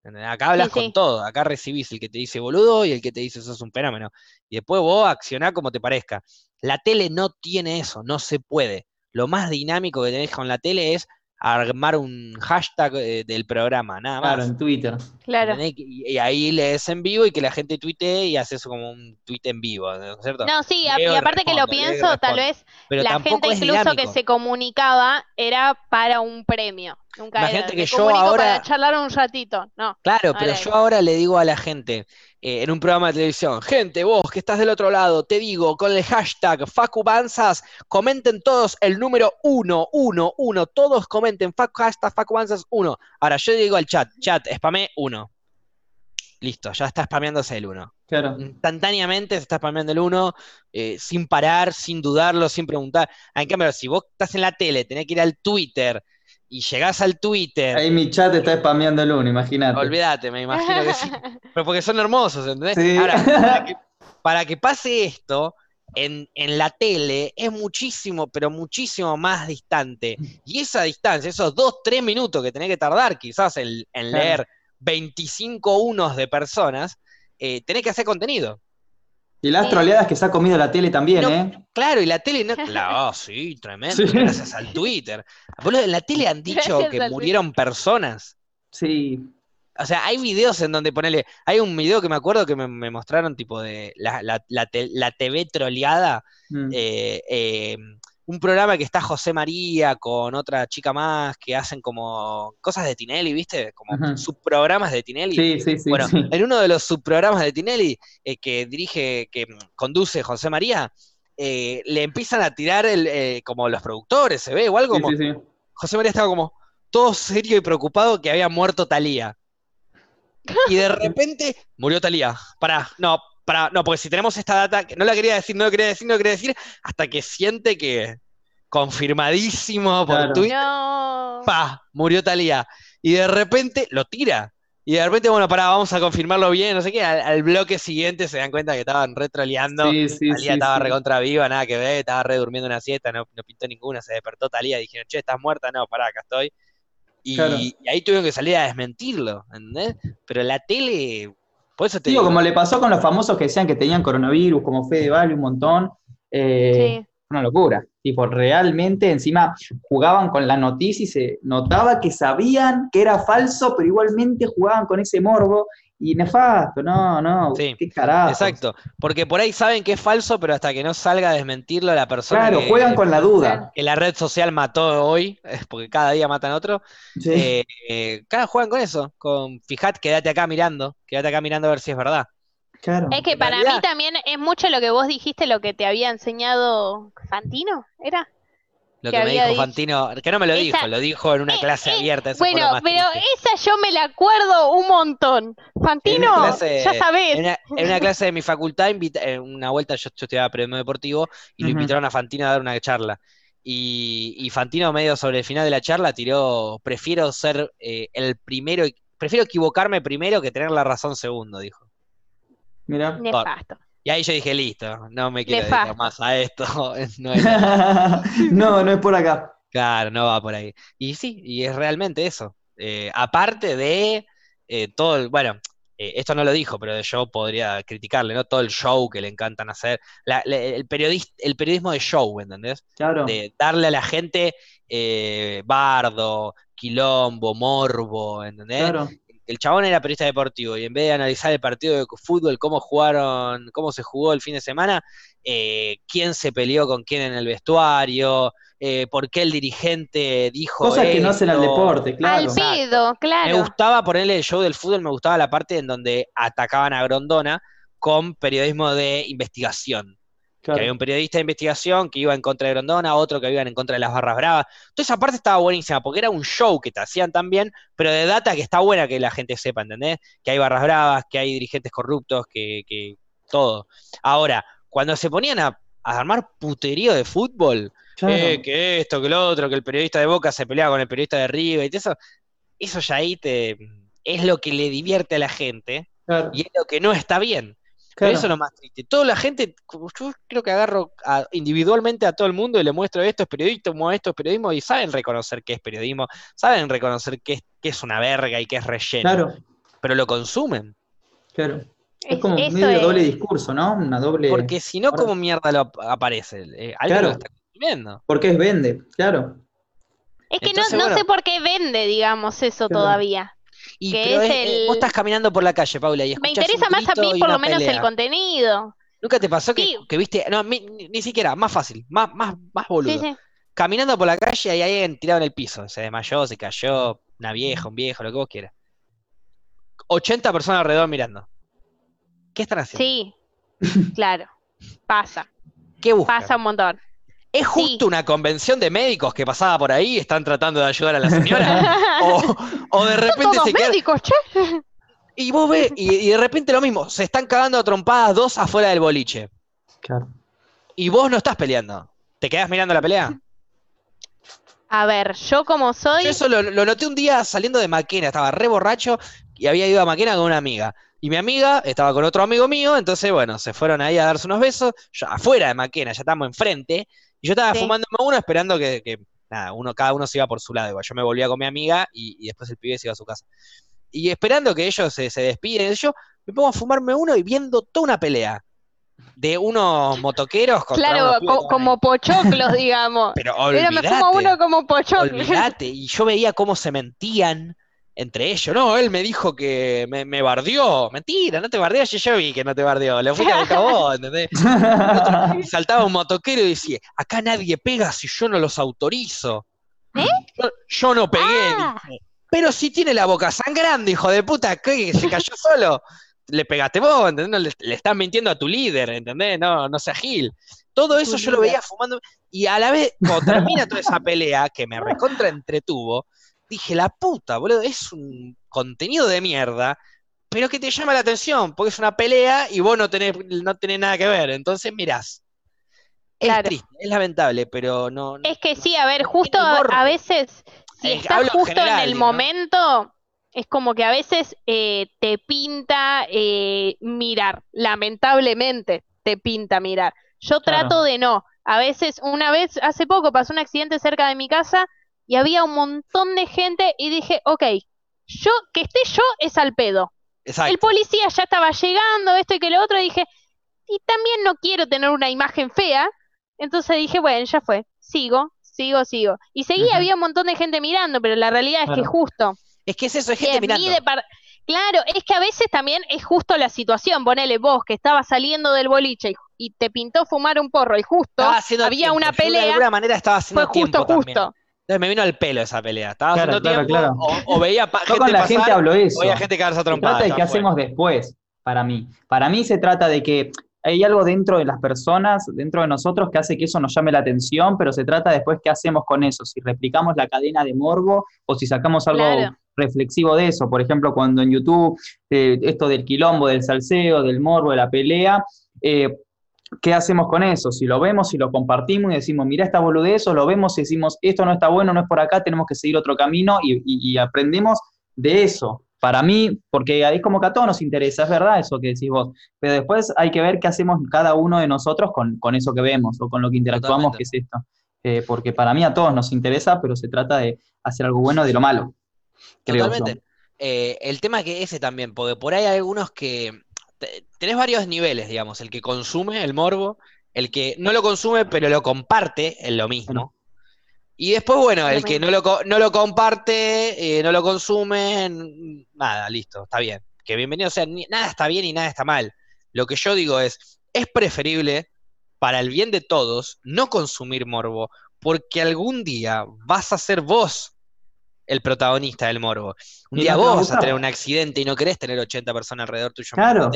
Acá hablas con todo, acá recibís el que te dice boludo y el que te dice sos un fenómeno. Y después vos accionás como te parezca. La tele no tiene eso, no se puede. Lo más dinámico que tenés con la tele es armar un hashtag eh, del programa, nada más. Claro, en Twitter. Claro. Y, ahí lees en vivo y que la gente tuitee y haces como un tweet en vivo, ¿no es cierto? No, sí, y aparte que lo pienso, tal vez la gente incluso que se comunicaba era para un premio. Nunca Imagínate que yo ahora. Para charlar un ratito, no. Claro, pero yo ahora le digo a la gente, eh, en un programa de televisión, gente, vos que estás del otro lado, te digo, con el hashtag FacuBanzas, comenten todos el número 1, 1, 1, todos comenten hashtag FacuBanzas 1. Ahora yo digo al chat, chat, spamé 1. Listo, ya está spameándose el 1. Claro. Instantáneamente se está spameando el 1, eh, sin parar, sin dudarlo, sin preguntar. En cambio, si vos estás en la tele, tenés que ir al Twitter, y llegás al Twitter. Ahí mi chat está spameando el uno, imagínate. Olvídate, me imagino que sí. Pero porque son hermosos, ¿entendés? Ahora, para que, pase esto, en, la tele es muchísimo, pero muchísimo más distante. Y esa distancia, esos dos, tres minutos que tenés que tardar quizás en, leer 25 unos de personas, eh, tenés que hacer contenido. Y las troleadas que se ha comido la tele también, ¿eh? Claro, y la tele no. Claro, sí, tremendo. Gracias al Twitter. en la tele han dicho que murieron personas. Sí. O sea, hay videos en donde ponele. Hay un video que me acuerdo que me, mostraron, tipo de la, la, TV troleada. Mm. Eh, eh, un programa que está José María con otra chica más que hacen como cosas de Tinelli, ¿viste? Como subprogramas de Tinelli. Sí, sí, sí. Bueno, en uno de los subprogramas de Tinelli eh, que dirige, que conduce José María, eh, le empiezan a tirar el, eh, como los productores, se ve, o algo como. José María estaba como todo serio y preocupado que había muerto Talía. Y de repente murió Talía. Pará, no, para, no, porque si tenemos esta data, no la quería decir, no la quería decir, no la quería decir, hasta que siente que confirmadísimo por Twitter, pa, murió Talía. Y de repente lo tira. Y de repente, bueno, para, vamos a confirmarlo bien, no sé qué. Al, bloque siguiente se dan cuenta que estaban retroleando. Sí, Talía estaba recontra viva, nada que ver, estaba re durmiendo una siesta, no, no pintó ninguna, se despertó Talía, dijeron, che, estás muerta, no, pará, acá estoy. Y, ahí tuvieron que salir a desmentirlo, ¿entendés? Pero la tele, por eso te digo, como le pasó con los famosos que decían que tenían coronavirus, como Fede Valle, un montón. Eh, una locura. Tipo, realmente encima jugaban con la noticia y se notaba que sabían que era falso, pero igualmente jugaban con ese morbo. Y nefasto, no, no, qué carajo. Exacto, porque por ahí saben que es falso, pero hasta que no salga a desmentirlo la persona. Claro, juegan con la duda. Que la red social mató hoy, porque cada día matan otro. Eh, eh, cada juegan con eso, con fijate, quédate acá mirando, quédate acá mirando a ver si es verdad. Es que para mí también es mucho lo que vos dijiste, lo que te había enseñado Fantino, ¿era? Lo que, me dijo Fantino, que no me lo dijo, lo dijo en una eh, clase eh, abierta. bueno, pero esa yo me la acuerdo un montón. Fantino, ya sabés. En una, clase de mi facultad, en una vuelta yo, estudiaba periodismo deportivo y lo invitaron a Fantino a dar una charla. Y, Fantino medio sobre el final de la charla tiró, prefiero ser eh, el primero, prefiero equivocarme primero que tener la razón segundo, dijo. Mira. Nefasto. Y ahí yo dije, listo, no me quiero dedicar más a esto. No no, es por acá. Claro, no va por ahí. Y sí, y es realmente eso. Eh, aparte de eh, todo el, bueno, eh, esto no lo dijo, pero yo podría criticarle, ¿no? Todo el show que le encantan hacer. el, periodista, el periodismo de show, ¿entendés? Claro. De darle a la gente bardo, quilombo, morbo, ¿entendés? Claro el chabón era periodista deportivo y en vez de analizar el partido de fútbol, cómo jugaron, cómo se jugó el fin de semana, eh, quién se peleó con quién en el vestuario, eh, por qué el dirigente dijo. Cosas que no hacen al deporte, claro. Al pido, claro. Me gustaba ponerle el show del fútbol, me gustaba la parte en donde atacaban a Grondona con periodismo de investigación. Que había un periodista de investigación que iba en contra de Grondona, otro que iba en contra de las barras bravas. Toda esa parte estaba buenísima, porque era un show que te hacían también, pero de data que está buena que la gente sepa, ¿entendés? Que hay barras bravas, que hay dirigentes corruptos, que, que todo. Ahora, cuando se ponían a, armar puterío de fútbol, eh, que esto, que lo otro, que el periodista de Boca se peleaba con el periodista de River y eso, eso ya ahí te, es lo que le divierte a la gente y es lo que no está bien eso es lo más triste. Toda la gente, yo creo que agarro individualmente a todo el mundo y le muestro esto es periodismo, esto es periodismo, y saben reconocer qué es periodismo, saben reconocer qué es, es una verga y qué es relleno. Claro. Pero lo consumen. Claro. Es como un medio doble discurso, ¿no? Una doble. Porque si no, ¿cómo mierda lo aparece? Eh, algo lo está consumiendo. Porque es vende, claro. Es que no, no sé por qué vende, digamos, eso todavía. Y eh, vos estás caminando por la calle, Paula, y Me interesa más a mí, por lo menos, el contenido. ¿Nunca te pasó que, viste, no, ni, siquiera, más fácil, más, más, más boludo. Caminando por la calle y hay alguien tirado en el piso, se desmayó, se cayó, una vieja, un viejo, lo que vos quieras. 80 personas alrededor mirando. ¿Qué están haciendo? Sí, claro, pasa. ¿Qué buscan? Pasa un montón. ¿Es justo una convención de médicos que pasaba por ahí y están tratando de ayudar a la señora? o, de repente se médicos, che. Y vos ves, y, de repente lo mismo, se están cagando a trompadas dos afuera del boliche. Claro. Y vos no estás peleando. ¿Te quedás mirando la pelea? A ver, yo como soy. Yo eso lo, noté un día saliendo de Maquena, estaba re borracho y había ido a Maquena con una amiga. Y mi amiga estaba con otro amigo mío, entonces, bueno, se fueron ahí a darse unos besos. Yo, afuera de Maquena, ya estamos enfrente. Y yo estaba fumándome uno esperando que, nada, uno, cada uno se iba por su lado. Yo me volvía con mi amiga y, después el pibe se iba a su casa. Y esperando que ellos se, se despiden, yo me pongo a fumarme uno y viendo toda una pelea de unos motoqueros Claro, como pochoclos, digamos. Pero olvídate. me fumo uno como pochoclos. Y yo veía cómo se mentían entre ellos. No, él me dijo que me, me bardeó. Mentira, no te bardeó, yo, yo vi que no te bardeó. Le fui a vos, ¿entendés? saltaba un motoquero y decía, acá nadie pega si yo no los autorizo. ¿Eh? Yo, no pegué, ah. Pero si tiene la boca sangrando, hijo de puta, ¿qué? ¿Se cayó solo? Le pegaste vos, ¿entendés? le, estás mintiendo a tu líder, ¿entendés? No, no sea Gil. Todo eso yo lo veía fumando. Y a la vez, cuando termina toda esa pelea, que me recontra entretuvo, dije, la puta, boludo, es un contenido de mierda, pero que te llama la atención, porque es una pelea y vos no tenés, no tenés nada que ver. Entonces mirás. Es triste, es lamentable, pero no. Es que sí, a ver, justo a, veces, si estás justo en el momento, es como que a veces eh, te pinta eh, mirar, lamentablemente te pinta mirar. Yo trato de no. A veces, una vez, hace poco pasó un accidente cerca de mi casa y había un montón de gente y dije, ok, yo, que esté yo es al pedo. El policía ya estaba llegando, esto y que lo otro, y dije, y también no quiero tener una imagen fea, entonces dije, bueno, ya fue, sigo, sigo, sigo. Y seguí, había un montón de gente mirando, pero la realidad es que justo. Es que es eso, es gente mirando. Claro, es que a veces también es justo la situación. Ponele vos que estabas saliendo del boliche y, te pintó fumar un porro y justo había una pelea. de alguna manera estaba haciendo fue justo, justo. Entonces me vino al pelo esa pelea. Estaba haciendo tiempo O, veía gente con la gente hablo eso. O veía gente caerse a trompadas. trata de qué hacemos después, para mí. Para mí se trata de que hay algo dentro de las personas, dentro de nosotros, que hace que eso nos llame la atención, pero se trata después qué hacemos con eso, si replicamos la cadena de morbo o si sacamos algo reflexivo de eso. Por ejemplo, cuando en YouTube, eh, esto del quilombo, del salseo, del morbo, de la pelea, eh, ¿qué hacemos con eso? Si lo vemos, si lo compartimos y decimos, mira esta boludez, o lo vemos y decimos, esto no está bueno, no es por acá, tenemos que seguir otro camino y aprendemos de eso para mí, porque ahí como que a todos nos interesa, es verdad eso que decís vos, pero después hay que ver qué hacemos cada uno de nosotros con, eso que vemos o con lo que interactuamos, que es esto. Eh, porque para mí a todos nos interesa, pero se trata de hacer algo bueno de lo malo. Totalmente. Eh, el tema que ese también, porque por ahí hay algunos que tenés varios niveles, digamos, el que consume el morbo, el que no lo consume pero lo comparte, es lo mismo. Y después, bueno, el que no lo, no lo comparte, eh, no lo consume, nada, listo, está bien. Que bienvenido, o sea, nada está bien y nada está mal. Lo que yo digo es, es preferible, para el bien de todos, no consumir morbo, porque algún día vas a ser vos el protagonista del morbo. Un día vos vas a tener un accidente y no querés tener 80 personas alrededor tuyo. Claro.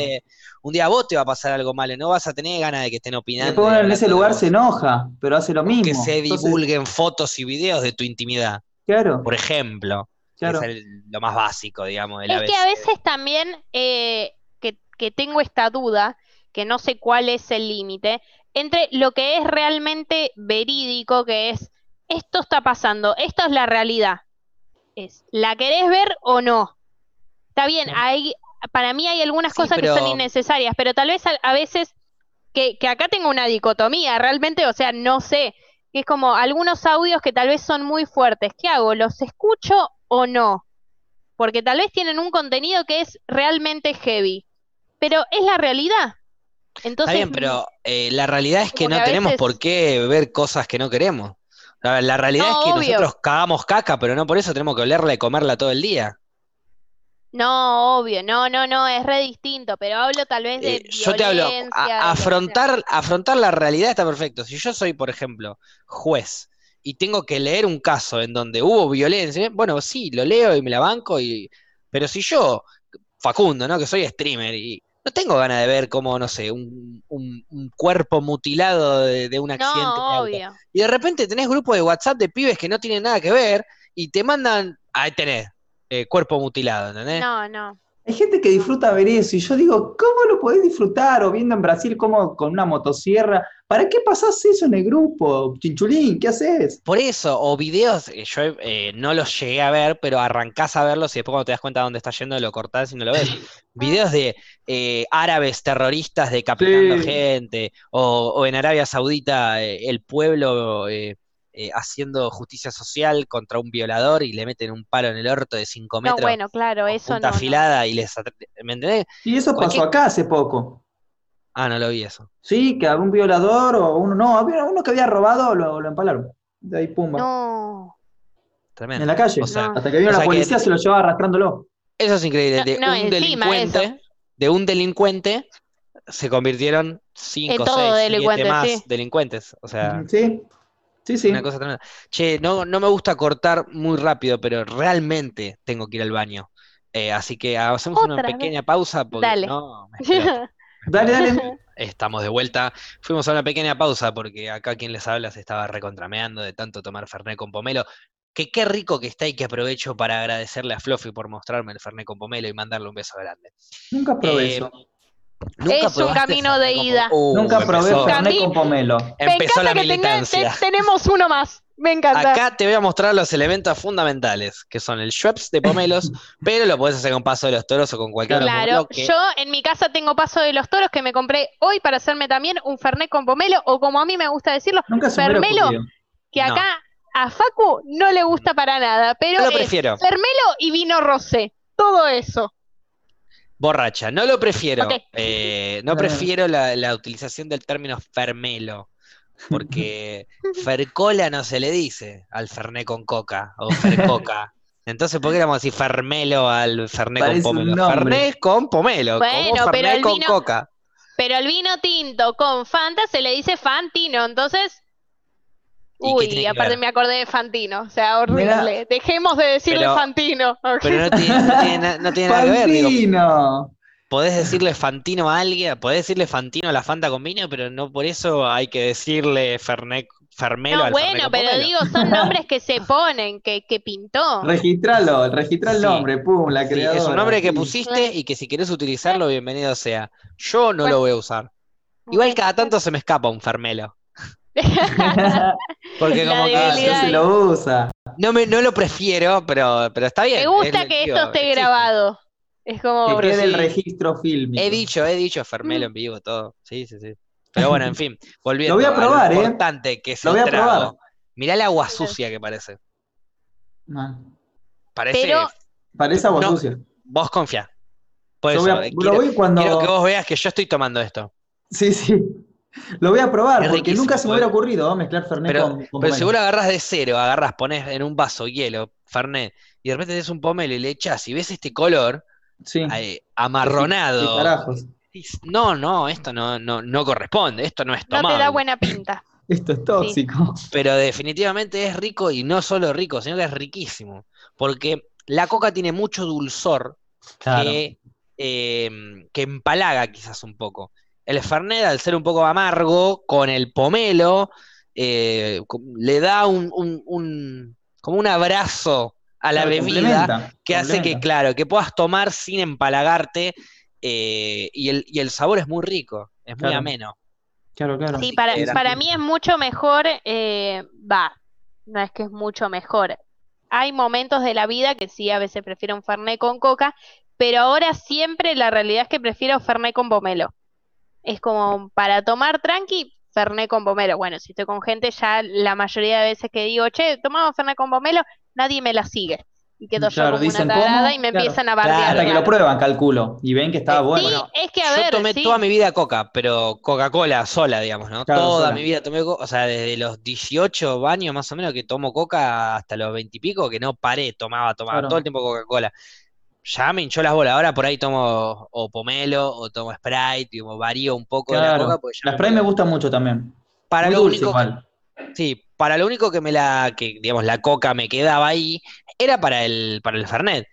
Un día vos te va a pasar algo malo, no vas a tener ganas de que estén opinando. Después en ese lugar se enoja, pero hace lo mismo. Que se divulguen fotos y videos de tu intimidad. Claro. Por ejemplo. Claro. Es lo más básico, digamos. es que a veces también eh, que, que tengo esta duda, que no sé cuál es el límite, entre lo que es realmente verídico, que es esto está pasando, esto es la realidad es, ¿la querés ver o no? Está bien, hay, para mí hay algunas cosas que son innecesarias, pero tal vez a, veces que, acá tengo una dicotomía, realmente, o sea, no sé, que es como algunos audios que tal vez son muy fuertes, ¿qué hago? ¿Los escucho o no? Porque tal vez tienen un contenido que es realmente heavy, pero es la realidad. Entonces, Está bien, pero eh, la realidad es que no tenemos por qué ver cosas que no queremos. La, realidad es que nosotros cagamos caca, pero no por eso tenemos que olerla y comerla todo el día. No, obvio, no, no, no, es re distinto, pero hablo tal vez de. Eh, yo te hablo, afrontar, afrontar la realidad está perfecto. Si yo soy, por ejemplo, juez y tengo que leer un caso en donde hubo violencia, bueno, sí, lo leo y me la banco, y, pero si yo, Facundo, ¿no? Que soy streamer y no tengo ganas de ver como, no sé, un, cuerpo mutilado de, un accidente. Y de repente tenés grupos de WhatsApp de pibes que no tienen nada que ver y te mandan, ahí tenés, eh, cuerpo mutilado, ¿entendés? No, no. Hay gente que disfruta ver eso y yo digo, ¿cómo lo podés disfrutar? O viendo en Brasil como con una motosierra. ¿Para qué pasás eso en el grupo? Chinchulín, ¿qué haces? Por eso, o videos, eh, yo eh, no los llegué a ver, pero arrancás a verlos y después cuando te das cuenta de dónde está yendo lo cortás y no lo ves. videos de eh, árabes terroristas decapitando gente, o, en Arabia Saudita el pueblo eh, haciendo justicia social contra un violador y le meten un palo en el orto de 5 metros. No, bueno, claro, eso no. afilada y les. ¿Me entendés? Y eso pasó acá hace poco. Ah, no lo vi eso. Sí, que algún violador o uno, no, había uno que había robado, lo, lo empalaron. De ahí, pumba. No. Tremendo. En la calle. Hasta que vino la policía, se lo llevaba arrastrándolo. Eso es increíble. De un delincuente, de un delincuente, se convirtieron 5, 6, 7 más delincuentes. O sea. Sí. Sí, sí. Una cosa tremenda. Che, no, no me gusta cortar muy rápido, pero realmente tengo que ir al baño. Eh, así que hacemos una pequeña pausa. Porque, dale. No, dale, dale. Estamos de vuelta. Fuimos a una pequeña pausa porque acá quien les habla se estaba recontrameando de tanto tomar Fernet con pomelo. que qué rico que está y que aprovecho para agradecerle a Fluffy por mostrarme el Fernet con pomelo y mandarle un beso grande. Nunca probé eh, eso. Es un camino de ida. Uh, Nunca probé Fernet con pomelo. Empezó la militancia. tenemos uno más. Me encanta. Acá te voy a mostrar los elementos fundamentales, que son el Schweppes de pomelos, pero lo puedes hacer con paso de los toros o con cualquier otro. Claro, yo en mi casa tengo paso de los toros que me compré hoy para hacerme también un Fernet con pomelo, o como a mí me gusta decirlo, Fermelo, que acá a Facu no le gusta para nada, pero lo prefiero. Fermelo y vino rosé, todo eso. Borracha, no lo prefiero. Eh, no prefiero la, la utilización del término fermelo. Porque Fercola no se le dice al Ferné con coca o Fercoca. Entonces, ¿por qué éramos así Fermelo al Ferné con pomelo? Ferné con pomelo, bueno, pero el con coca. Pero el vino tinto con Fanta se le dice Fantino, entonces. Uy, aparte me acordé de Fantino, o sea, horrible. Dejemos de decirle Fantino. Pero no tiene, no tiene, nada que ver. Digo, podés decirle Fantino a alguien, podés decirle Fantino a la Fanta con vino, pero no por eso hay que decirle Fernet, Fermelo no, bueno, pero digo, son nombres que se ponen, que, que pintó. Registralo, registra el nombre, pum, la creadora. es un nombre que pusiste y que si querés utilizarlo, bienvenido sea. Yo no lo voy a usar. Igual cada tanto se me escapa un Fermelo. Porque como que se lo usa. No, me, no lo prefiero, pero, pero está bien. Me gusta que esto esté grabado. Es como. Que quede el registro fílmico. He dicho, he dicho Fermelo en vivo, todo. Sí, sí, sí. Pero bueno, en fin, volviendo. Lo voy a probar, ¿eh? importante que se Lo voy a probar. Mirá el agua sucia que parece. Parece. Parece agua sucia. Vos confía. Por eso, quiero, cuando... quiero que vos veas que yo estoy tomando esto. Sí, sí. Lo voy a probar, porque nunca se me hubiera ocurrido mezclar Fernet pero, con, Pero seguro agarras de cero, agarras, pones en un vaso hielo, Fernet, y de repente tenés un pomelo y le echas y ves este color, sí. amarronado. No, no, esto no, no, no corresponde, esto no es tomable. No te da buena pinta. esto es tóxico. Pero definitivamente es rico y no solo rico, sino que es riquísimo. Porque la coca tiene mucho dulzor que, em, que empalaga quizás un poco. El Fernet, al ser un poco amargo, con el pomelo, eh, le da un, un, como un abrazo a la bebida que hace que, claro, que puedas tomar sin empalagarte eh, y, el, y, el, sabor es muy rico, es muy ameno. Claro, claro. Sí, para, para mí es mucho mejor, eh, va, no es que es mucho mejor. Hay momentos de la vida que sí, a veces prefiero un Fernet con coca, pero ahora siempre la realidad es que prefiero Fernet con pomelo. Es como para tomar tranqui, Fernet con pomelo. Bueno, si estoy con gente, ya la mayoría de veces que digo, che, tomamos Fernet con pomelo, nadie me la sigue. Y quedo yo como una tarada y me empiezan a bardear. hasta que lo prueban, calculo, y ven que estaba eh, bueno. Sí, es que a ver, yo tomé toda mi vida coca, pero Coca-Cola sola, digamos, ¿no? toda mi vida tomé coca, o sea, desde los 18 años más o menos que tomo coca hasta los 20 y pico, que no paré, tomaba, tomaba todo el tiempo Coca-Cola. Ya me hinchó las bolas, ahora por ahí tomo o pomelo o tomo Sprite, como varío un poco de la coca. la Sprite me gusta mucho también. Para lo único Sí, para lo único que me la, que digamos, la coca me quedaba ahí, era para el, para el Fernet.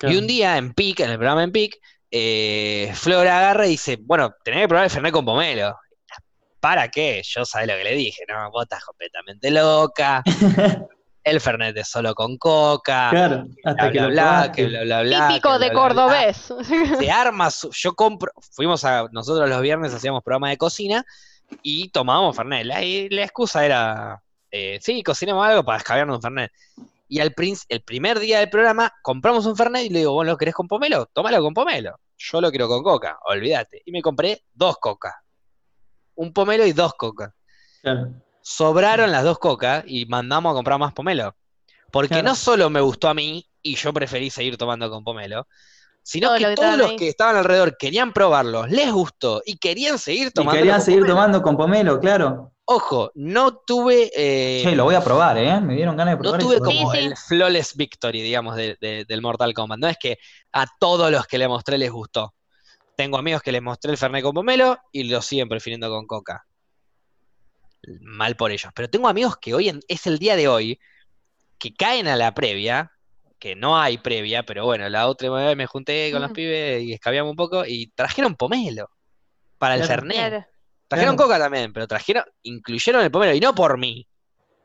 Y un día en PIC, en el programa en PIC, eh, Flor agarra y dice, bueno, tenés que probar el Fernet con pomelo. ¿Para qué? Yo sabía lo que le dije, no, vos estás completamente loca. el Fernet es solo con coca. Claro, hasta que bla, que bla, bla, bla, Típico de cordobés. De armas, yo compro, fuimos a, nosotros los viernes hacíamos programa de cocina y tomábamos Fernet. La, la excusa era, eh, sí, cocinemos algo para escabearnos un Fernet. Y al el primer día del programa compramos un Fernet y le digo, ¿vos lo querés con pomelo? Tómalo con pomelo. Yo lo quiero con coca, olvídate. Y me compré dos cocas. Un pomelo y dos cocas. Sobraron las dos cocas y mandamos a comprar más pomelo. Porque no solo me gustó a mí y yo preferí seguir tomando con pomelo, sino que, todos los que estaban alrededor querían probarlos, les gustó y querían seguir tomando. Y querían seguir tomando con pomelo, claro. Ojo, no tuve. Eh, lo voy a probar, ¿eh? Me dieron ganas de probar. No tuve como el flawless victory, digamos, del Mortal Kombat. No es que a todos los que le mostré les gustó. Tengo amigos que les mostré el Fernet con pomelo y lo siguen prefiriendo con coca. Mal por ellos. Pero tengo amigos que hoy es el día de hoy que caen a la previa que no hay previa, pero bueno, la otra vez me junté con los pibes y escabiamos un poco y trajeron pomelo para el Fernet. Trajeron coca también, pero trajeron, incluyeron el pomelo y no por mí.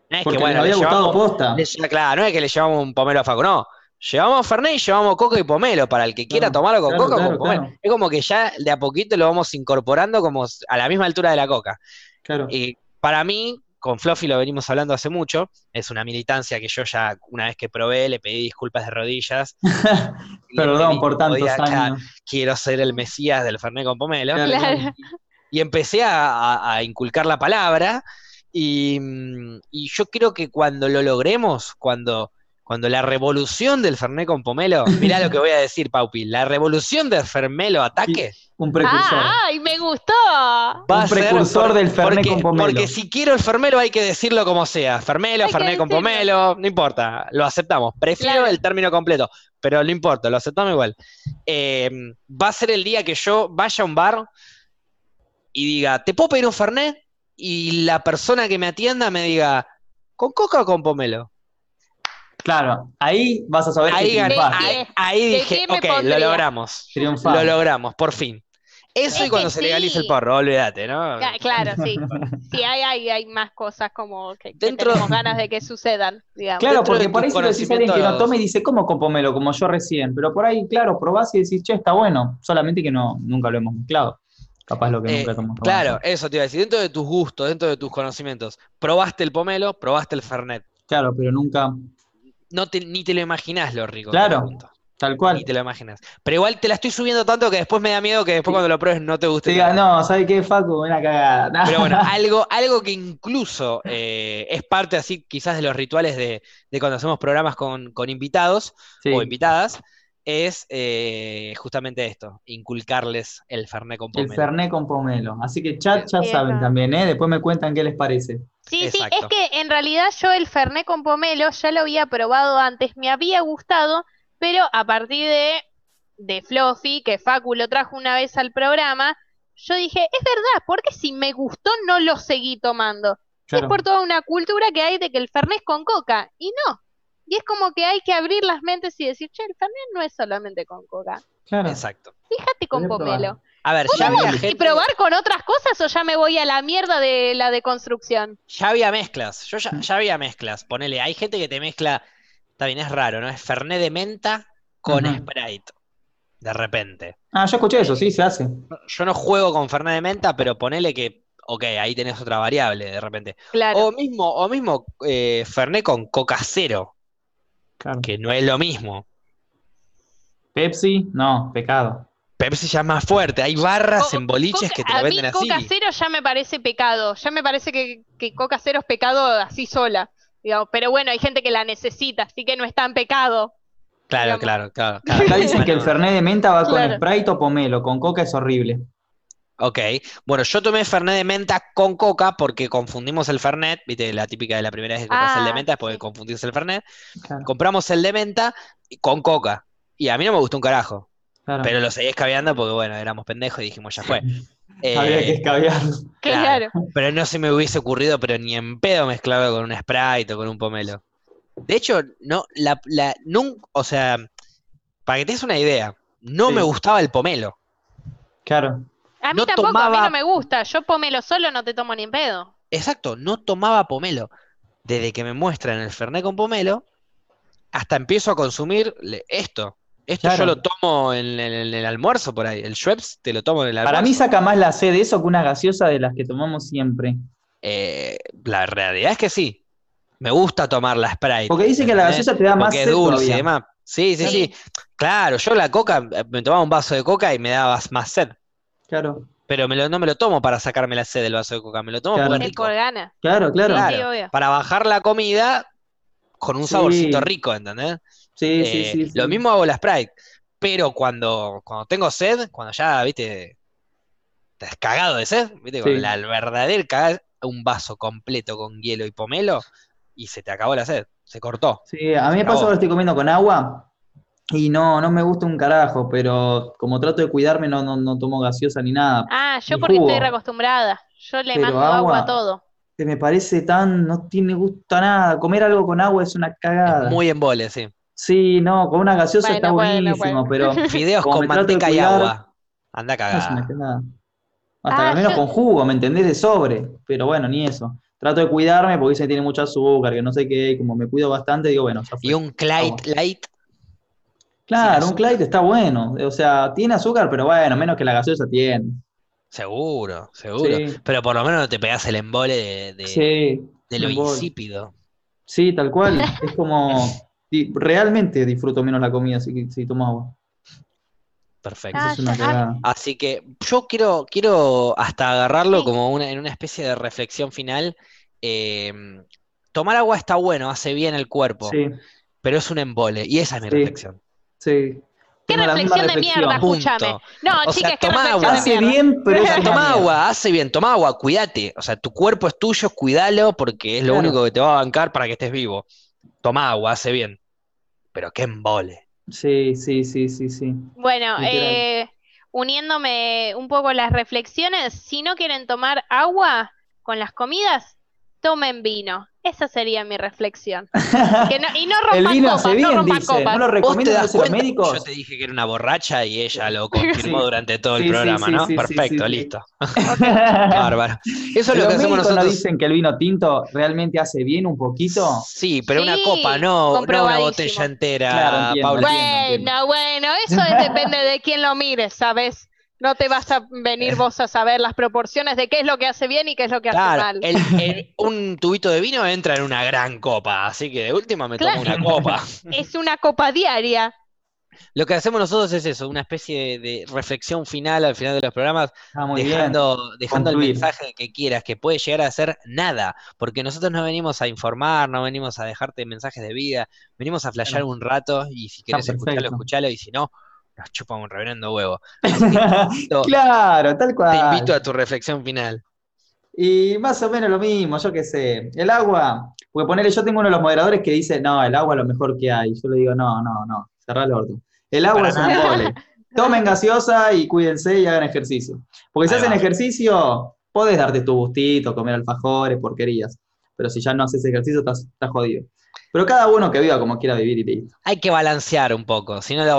No es que, bueno, había gustado posta. claro, no es que le llevamos un pomelo a Facu, no. Llevamos Fernet y llevamos coca y pomelo para el que quiera tomarlo con coca o con pomelo. Es como que ya de a poquito lo vamos incorporando como a la misma altura de la coca. Claro. Y para mí, con Fluffy lo venimos hablando hace mucho, es una militancia que yo ya una vez que probé le pedí disculpas de rodillas. Perdón por tantos años. quiero ser el mesías del Fernet con pomelo. Y, empecé a, inculcar la palabra y, y yo creo que cuando lo logremos, cuando cuando la revolución del Fernet con pomelo, mirá lo que voy a decir, Paupi, la revolución del Fermelo ataque. un precursor. ¡Ay, me gustó! un precursor del Fernet con pomelo. Porque si quiero el Fermelo hay que decirlo como sea. Fermelo, Fernet con pomelo, no importa, lo aceptamos. Prefiero el término completo, pero no importa, lo aceptamos igual. Eh, va a ser el día que yo vaya a un bar y diga, ¿te puedo pedir un Fernet? Y la persona que me atienda me diga, ¿con coca o con pomelo? Claro, ahí vas a saber ahí que Ahí, dije, ok, lo logramos. Lo logramos, por fin. Eso y cuando se legalice el porro, olvídate, ¿no? Claro, sí. Sí, hay, hay, más cosas como que, tenemos ganas de que sucedan, digamos. Claro, porque por ahí si decís a alguien que no tome y dice, ¿cómo con pomelo? Como yo recién. Pero por ahí, claro, probás y decís, che, está bueno. Solamente que no, nunca lo hemos mezclado. Capaz lo que nunca eh, tomamos. Claro, eso te iba a decir. Dentro de tus gustos, dentro de tus conocimientos, probaste el pomelo, probaste el fernet. Claro, pero nunca no ni te lo imaginás lo rico. Claro, tal cual. Ni te lo imaginas. Pero igual te la estoy subiendo tanto que después me da miedo que después cuando lo pruebes no te guste. Diga, no, ¿sabes qué, Facu? Una cagada. Pero bueno, algo, algo que incluso eh, es parte así quizás de los rituales de, cuando hacemos programas con, invitados o invitadas, es eh, justamente esto, inculcarles el Fernet con pomelo. El Fernet con pomelo. Así que chat ya saben también, ¿eh? Después me cuentan qué les parece. Sí, sí, es que en realidad yo el Fernet con pomelo ya lo había probado antes, me había gustado, pero a partir de, de Fluffy, que Facu lo trajo una vez al programa, yo dije, es verdad, porque si me gustó no lo seguí tomando. Es por toda una cultura que hay de que el Fernet es con coca, y no. Y es como que hay que abrir las mentes y decir, che, el Fernet no es solamente con coca. Claro. Exacto. Fíjate con pomelo. A ver, ya había gente... ¿Y probar con otras cosas o ya me voy a la mierda de la deconstrucción? Ya había mezclas, yo ya, había mezclas. Ponele, hay gente que te mezcla, está bien, es raro, ¿no? Es Fernet de menta con Sprite. De repente. Ah, yo escuché eso, sí, se hace. Yo no juego con Fernet de menta, pero ponele que, ok, ahí tenés otra variable de repente. Claro. O mismo, o mismo eh, Fernet con coca cero. Claro. Que no es lo mismo. Pepsi, no, pecado. Pepsi ya es más fuerte. Hay barras en boliches que te lo venden así. Coca cero ya me parece pecado. Ya me parece que, Coca cero es pecado así sola. Pero bueno, hay gente que la necesita, así que no es tan pecado. Claro, claro, claro, Acá dicen que el Fernet de menta va con Sprite o pomelo. Con Coca es horrible. Ok, bueno, yo tomé Fernet de menta con coca porque confundimos el Fernet, viste, la típica de la primera vez que compras el de ah, menta es porque confundís el Fernet. Compramos el de menta con coca y a mí no me gustó un carajo. Pero lo seguí escabeando porque, bueno, éramos pendejos y dijimos, ya fue. Había que escabear. Claro. Pero no se me hubiese ocurrido, pero ni en pedo mezclarlo con un Sprite o con un pomelo. De hecho, no, la, la nunca, o sea, para que te des una idea, no me gustaba el pomelo. Claro. A mí tampoco, a mí no me gusta. Yo pomelo solo no te tomo ni en pedo. Exacto, no tomaba pomelo. Desde que me muestran el Fernet con pomelo, hasta empiezo a consumir esto. Esto yo lo tomo en, el almuerzo por ahí. El Schweppes te lo tomo en el almuerzo. Para mí saca más la sed de eso que una gaseosa de las que tomamos siempre. Eh, la realidad es que sí. Me gusta tomar la Sprite. Porque dice que la gaseosa te da más sed. dulce y demás. Sí, sí, sí, Claro, yo la coca, me tomaba un vaso de coca y me daba más sed. Claro. Pero no me lo tomo para sacarme la sed del vaso de coca, me lo tomo claro. porque rico. gana. Claro, claro. para bajar la comida con un saborcito rico, ¿entendés? Sí, sí, eh, sí, Lo mismo hago la Sprite, pero cuando, cuando tengo sed, cuando ya, viste, estás cagado de sed, viste, con la verdadera cagada, un vaso completo con hielo y pomelo y se te acabó la sed, se cortó. Sí, a mí me pasa que estoy comiendo con agua y no, no me gusta un carajo, pero como trato de cuidarme no, no, tomo gaseosa ni nada. Ah, yo porque estoy reacostumbrada, yo le mando agua, a todo que me parece tan, no tiene gusto a nada. Comer algo con agua es una cagada. muy en vole, sí. Sí, no, con una gaseosa está buenísimo, pero. Fideos con manteca y agua. Anda cagada. Hasta al ah, menos con jugo, ¿me entendés? De sobre. Pero bueno, ni eso. trato de cuidarme porque dice que tiene mucho azúcar, que no sé qué, como me cuido bastante, digo, bueno, ¿Y un Clyde Light? Claro, un Clyde está bueno. O sea, tiene azúcar, pero bueno, menos que la gaseosa tiene. Seguro, seguro. Pero por lo menos no te pegas el embole de, de, lo insípido. Sí, tal cual. es como. Realmente disfruto menos la comida si, si tomo agua. Perfecto. Así que yo quiero, quiero hasta agarrarlo como una, en una especie de reflexión final. Eh, tomar agua está bueno, hace bien el cuerpo, pero es un embole, y esa es mi reflexión. Sí. ¿Qué reflexión, de mierda? Escúchame. No, chicas, ¿qué toma agua. Hace bien, pero toma agua, hace bien, toma agua, cuídate. O sea, tu cuerpo es tuyo, cuídalo porque es lo único que te va a bancar para que estés vivo. Toma agua, hace bien. Pero qué embole. Sí, sí, sí, sí, sí. Bueno, eh, uniéndome un poco las reflexiones, si no quieren tomar agua con las comidas, tomen vino. Esa sería mi reflexión. y no rompan El vino copas, hace bien, no dice. ¿No lo recomiendan los médicos? Yo te dije que era una borracha y ella lo confirmó durante todo el programa, ¿no? Perfecto, listo. Bárbaro. Eso es lo que hacemos nosotros. ¿No dicen que el vino tinto realmente hace bien un poquito? Sí, pero una copa, no, no una botella entera, claro, Bueno, bueno, eso depende de quién lo mire, ¿sabes? No te vas a venir vos a saber las proporciones de qué es lo que hace bien y qué es lo que hace mal. un tubito de vino entra en una gran copa, así que de última me tomo una copa. Es una copa diaria. Lo que hacemos nosotros es eso, una especie de, reflexión final al final de los programas, dejando, dejando el mensaje que quieras, que puede llegar a ser nada, porque nosotros no venimos a informar, no venimos a dejarte mensajes de vida, venimos a flashear un rato y si quieres escucharlo, escuchalo y si no, nos chupa un reverendo huevo. claro, tal cual. Te invito a tu reflexión final. Y más o menos lo mismo, yo qué sé. El agua, porque ponerle, yo tengo uno de los moderadores que dice, no, el agua es lo mejor que hay. Yo le digo, no, no, no, cerrá el orto. El agua es un pole. Tomen gaseosa y cuídense y hagan ejercicio. Porque si hacen ejercicio, podés darte tu gustito, comer alfajores, porquerías. Pero si ya no haces ejercicio, estás, estás jodido. Pero cada uno que viva como quiera vivir y listo. Hay que balancear un poco. Si no lo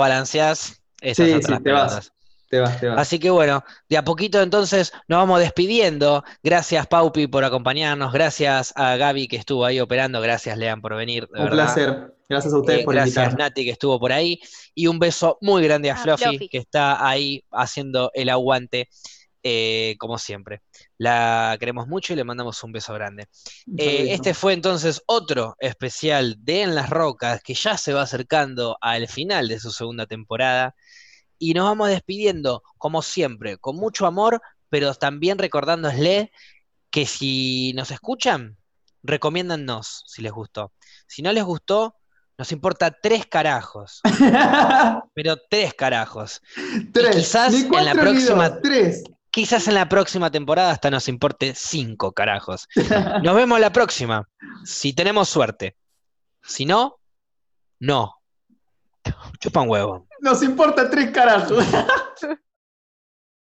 balanceas, sí, te vas, te vas, te vas. Así que bueno, de a poquito entonces nos vamos despidiendo. Gracias Paupi por acompañarnos, gracias a Gaby que estuvo ahí operando, gracias Lean por venir. un placer, gracias a ustedes eh, por Gracias Nati que estuvo por ahí y un beso muy grande a ah, Fluffy, que está ahí haciendo el aguante. Eh, como siempre. La queremos mucho y le mandamos un beso grande. Eh, este fue entonces otro especial de En las Rocas que ya se va acercando al final de su segunda temporada y nos vamos despidiendo, como siempre, con mucho amor, pero también recordándosle que si nos escuchan, recomiéndanos si les gustó. Si no les gustó, nos importa tres carajos. pero tres carajos. Tres. quizás en la próxima. Tres. Quizás en la próxima temporada hasta nos importe cinco carajos. Nos vemos la próxima. Si tenemos suerte. Si no, no. Chupa un huevo. Nos importa tres carajos.